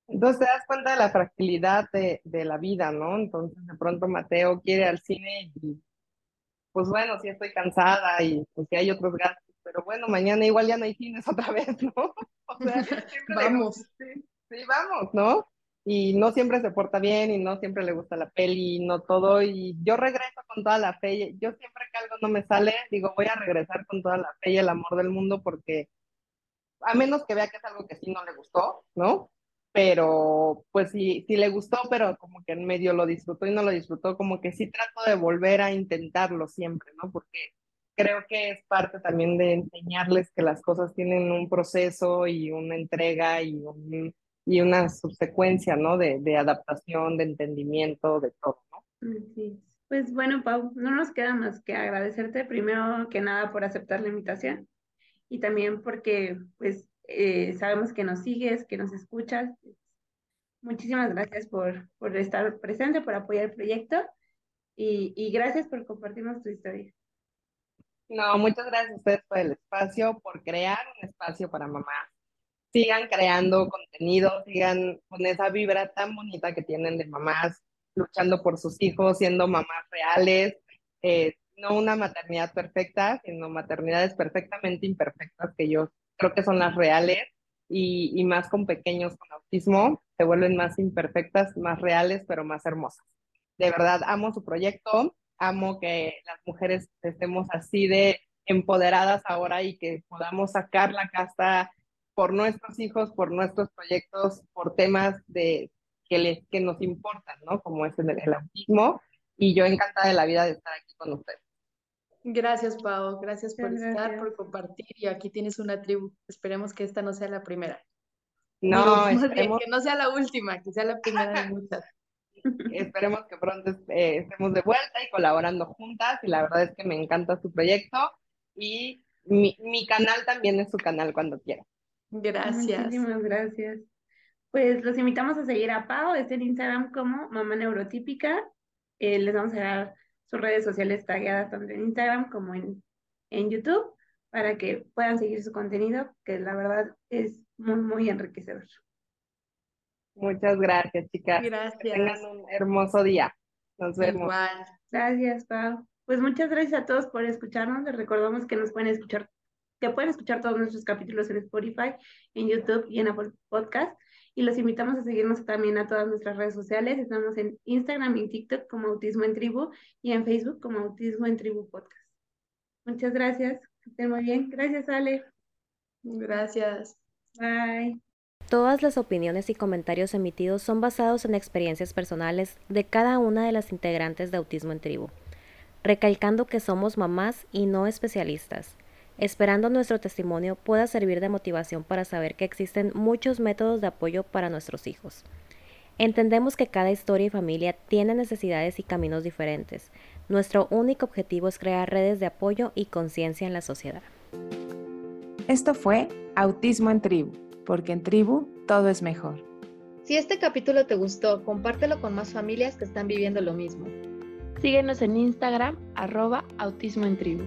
S2: Entonces te das cuenta de la fragilidad de, de la vida, ¿no? Entonces de pronto Mateo quiere al cine y pues bueno, sí estoy cansada y pues sí hay otros gastos, pero bueno, mañana igual ya no hay cines otra vez, ¿no? O sea,
S3: vamos.
S2: sí, sí, vamos, ¿no? Y no siempre se porta bien y no siempre le gusta la peli, no todo, y yo regreso con toda la fe, yo siempre que algo no me sale, digo, voy a regresar con toda la fe y el amor del mundo porque a menos que vea que es algo que sí no le gustó, ¿no? pero pues sí, sí le gustó, pero como que en medio lo disfrutó y no lo disfrutó, como que sí trato de volver a intentarlo siempre, ¿no? Porque creo que es parte también de enseñarles que las cosas tienen un proceso y una entrega y, y una subsecuencia, ¿no? De, de, adaptación, de entendimiento, de todo, ¿no?
S1: Sí. Pues bueno, Pau, no nos queda más que agradecerte primero que nada por aceptar la invitación y también porque pues eh, sabemos que nos sigues, que nos escuchas. Muchísimas gracias por, por estar presente, por apoyar el proyecto y, y gracias por compartirnos tu historia.
S2: No, muchas gracias a ustedes por el espacio, por crear un espacio para mamás. Sigan creando contenido, sigan con esa vibra tan bonita que tienen de mamás, luchando por sus hijos, siendo mamás reales, eh, no una maternidad perfecta, sino maternidades perfectamente imperfectas que yo creo que son las reales y, y, más con pequeños con autismo, se vuelven más imperfectas, más reales, pero más hermosas. De verdad, amo su proyecto, amo que las mujeres estemos así de empoderadas ahora y que podamos sacar la casta por nuestros hijos, por nuestros proyectos, por temas de, que, les, que nos importan, ¿no? Como es el, el autismo. Y yo encantada de la vida de estar aquí con ustedes.
S3: Gracias, Pau. Gracias por estar, por compartir. Y aquí tienes una tribu. Esperemos que esta no sea la primera.
S2: No,
S3: esperemos... que no sea la última, que sea la primera de muchas.
S2: esperemos que pronto eh, estemos de vuelta y colaborando juntas. Y la verdad es que me encanta su proyecto. Y mi, mi canal también es su canal cuando quiera.
S3: Gracias.
S1: Muchísimas gracias. Pues los invitamos a seguir a Pau, es en Instagram como Mamá Neurotípica. Eh, les vamos a dar sus redes sociales tagueadas tanto en Instagram como en, en YouTube para que puedan seguir su contenido, que la verdad es muy, muy enriquecedor.
S2: Muchas gracias, chicas.
S3: Gracias.
S2: Que tengan un hermoso día. Nos vemos.
S1: Igual. Gracias, Pau. Pues muchas gracias a todos por escucharnos. Les recordamos que nos pueden escuchar que pueden escuchar todos nuestros capítulos en Spotify, en YouTube y en Apple Podcast. Y los invitamos a seguirnos también a todas nuestras redes sociales. Estamos en Instagram y TikTok como Autismo en Tribu y en Facebook como Autismo en Tribu Podcast. Muchas gracias. Que estén muy bien. Gracias, Ale.
S3: Gracias.
S1: Bye.
S4: Todas las opiniones y comentarios emitidos son basados en experiencias personales de cada una de las integrantes de Autismo en Tribu, recalcando que somos mamás y no especialistas, esperando nuestro testimonio pueda servir de motivación para saber que existen muchos métodos de apoyo para nuestros hijos. Entendemos que cada historia y familia tiene necesidades y caminos diferentes. Nuestro único objetivo es crear redes de apoyo y conciencia en la sociedad.
S5: Esto fue Autismo en Tribu, porque en tribu todo es mejor.
S6: Si este capítulo te gustó, compártelo con más familias que están viviendo lo mismo.
S7: Síguenos en Instagram, arroba autismo en tribu.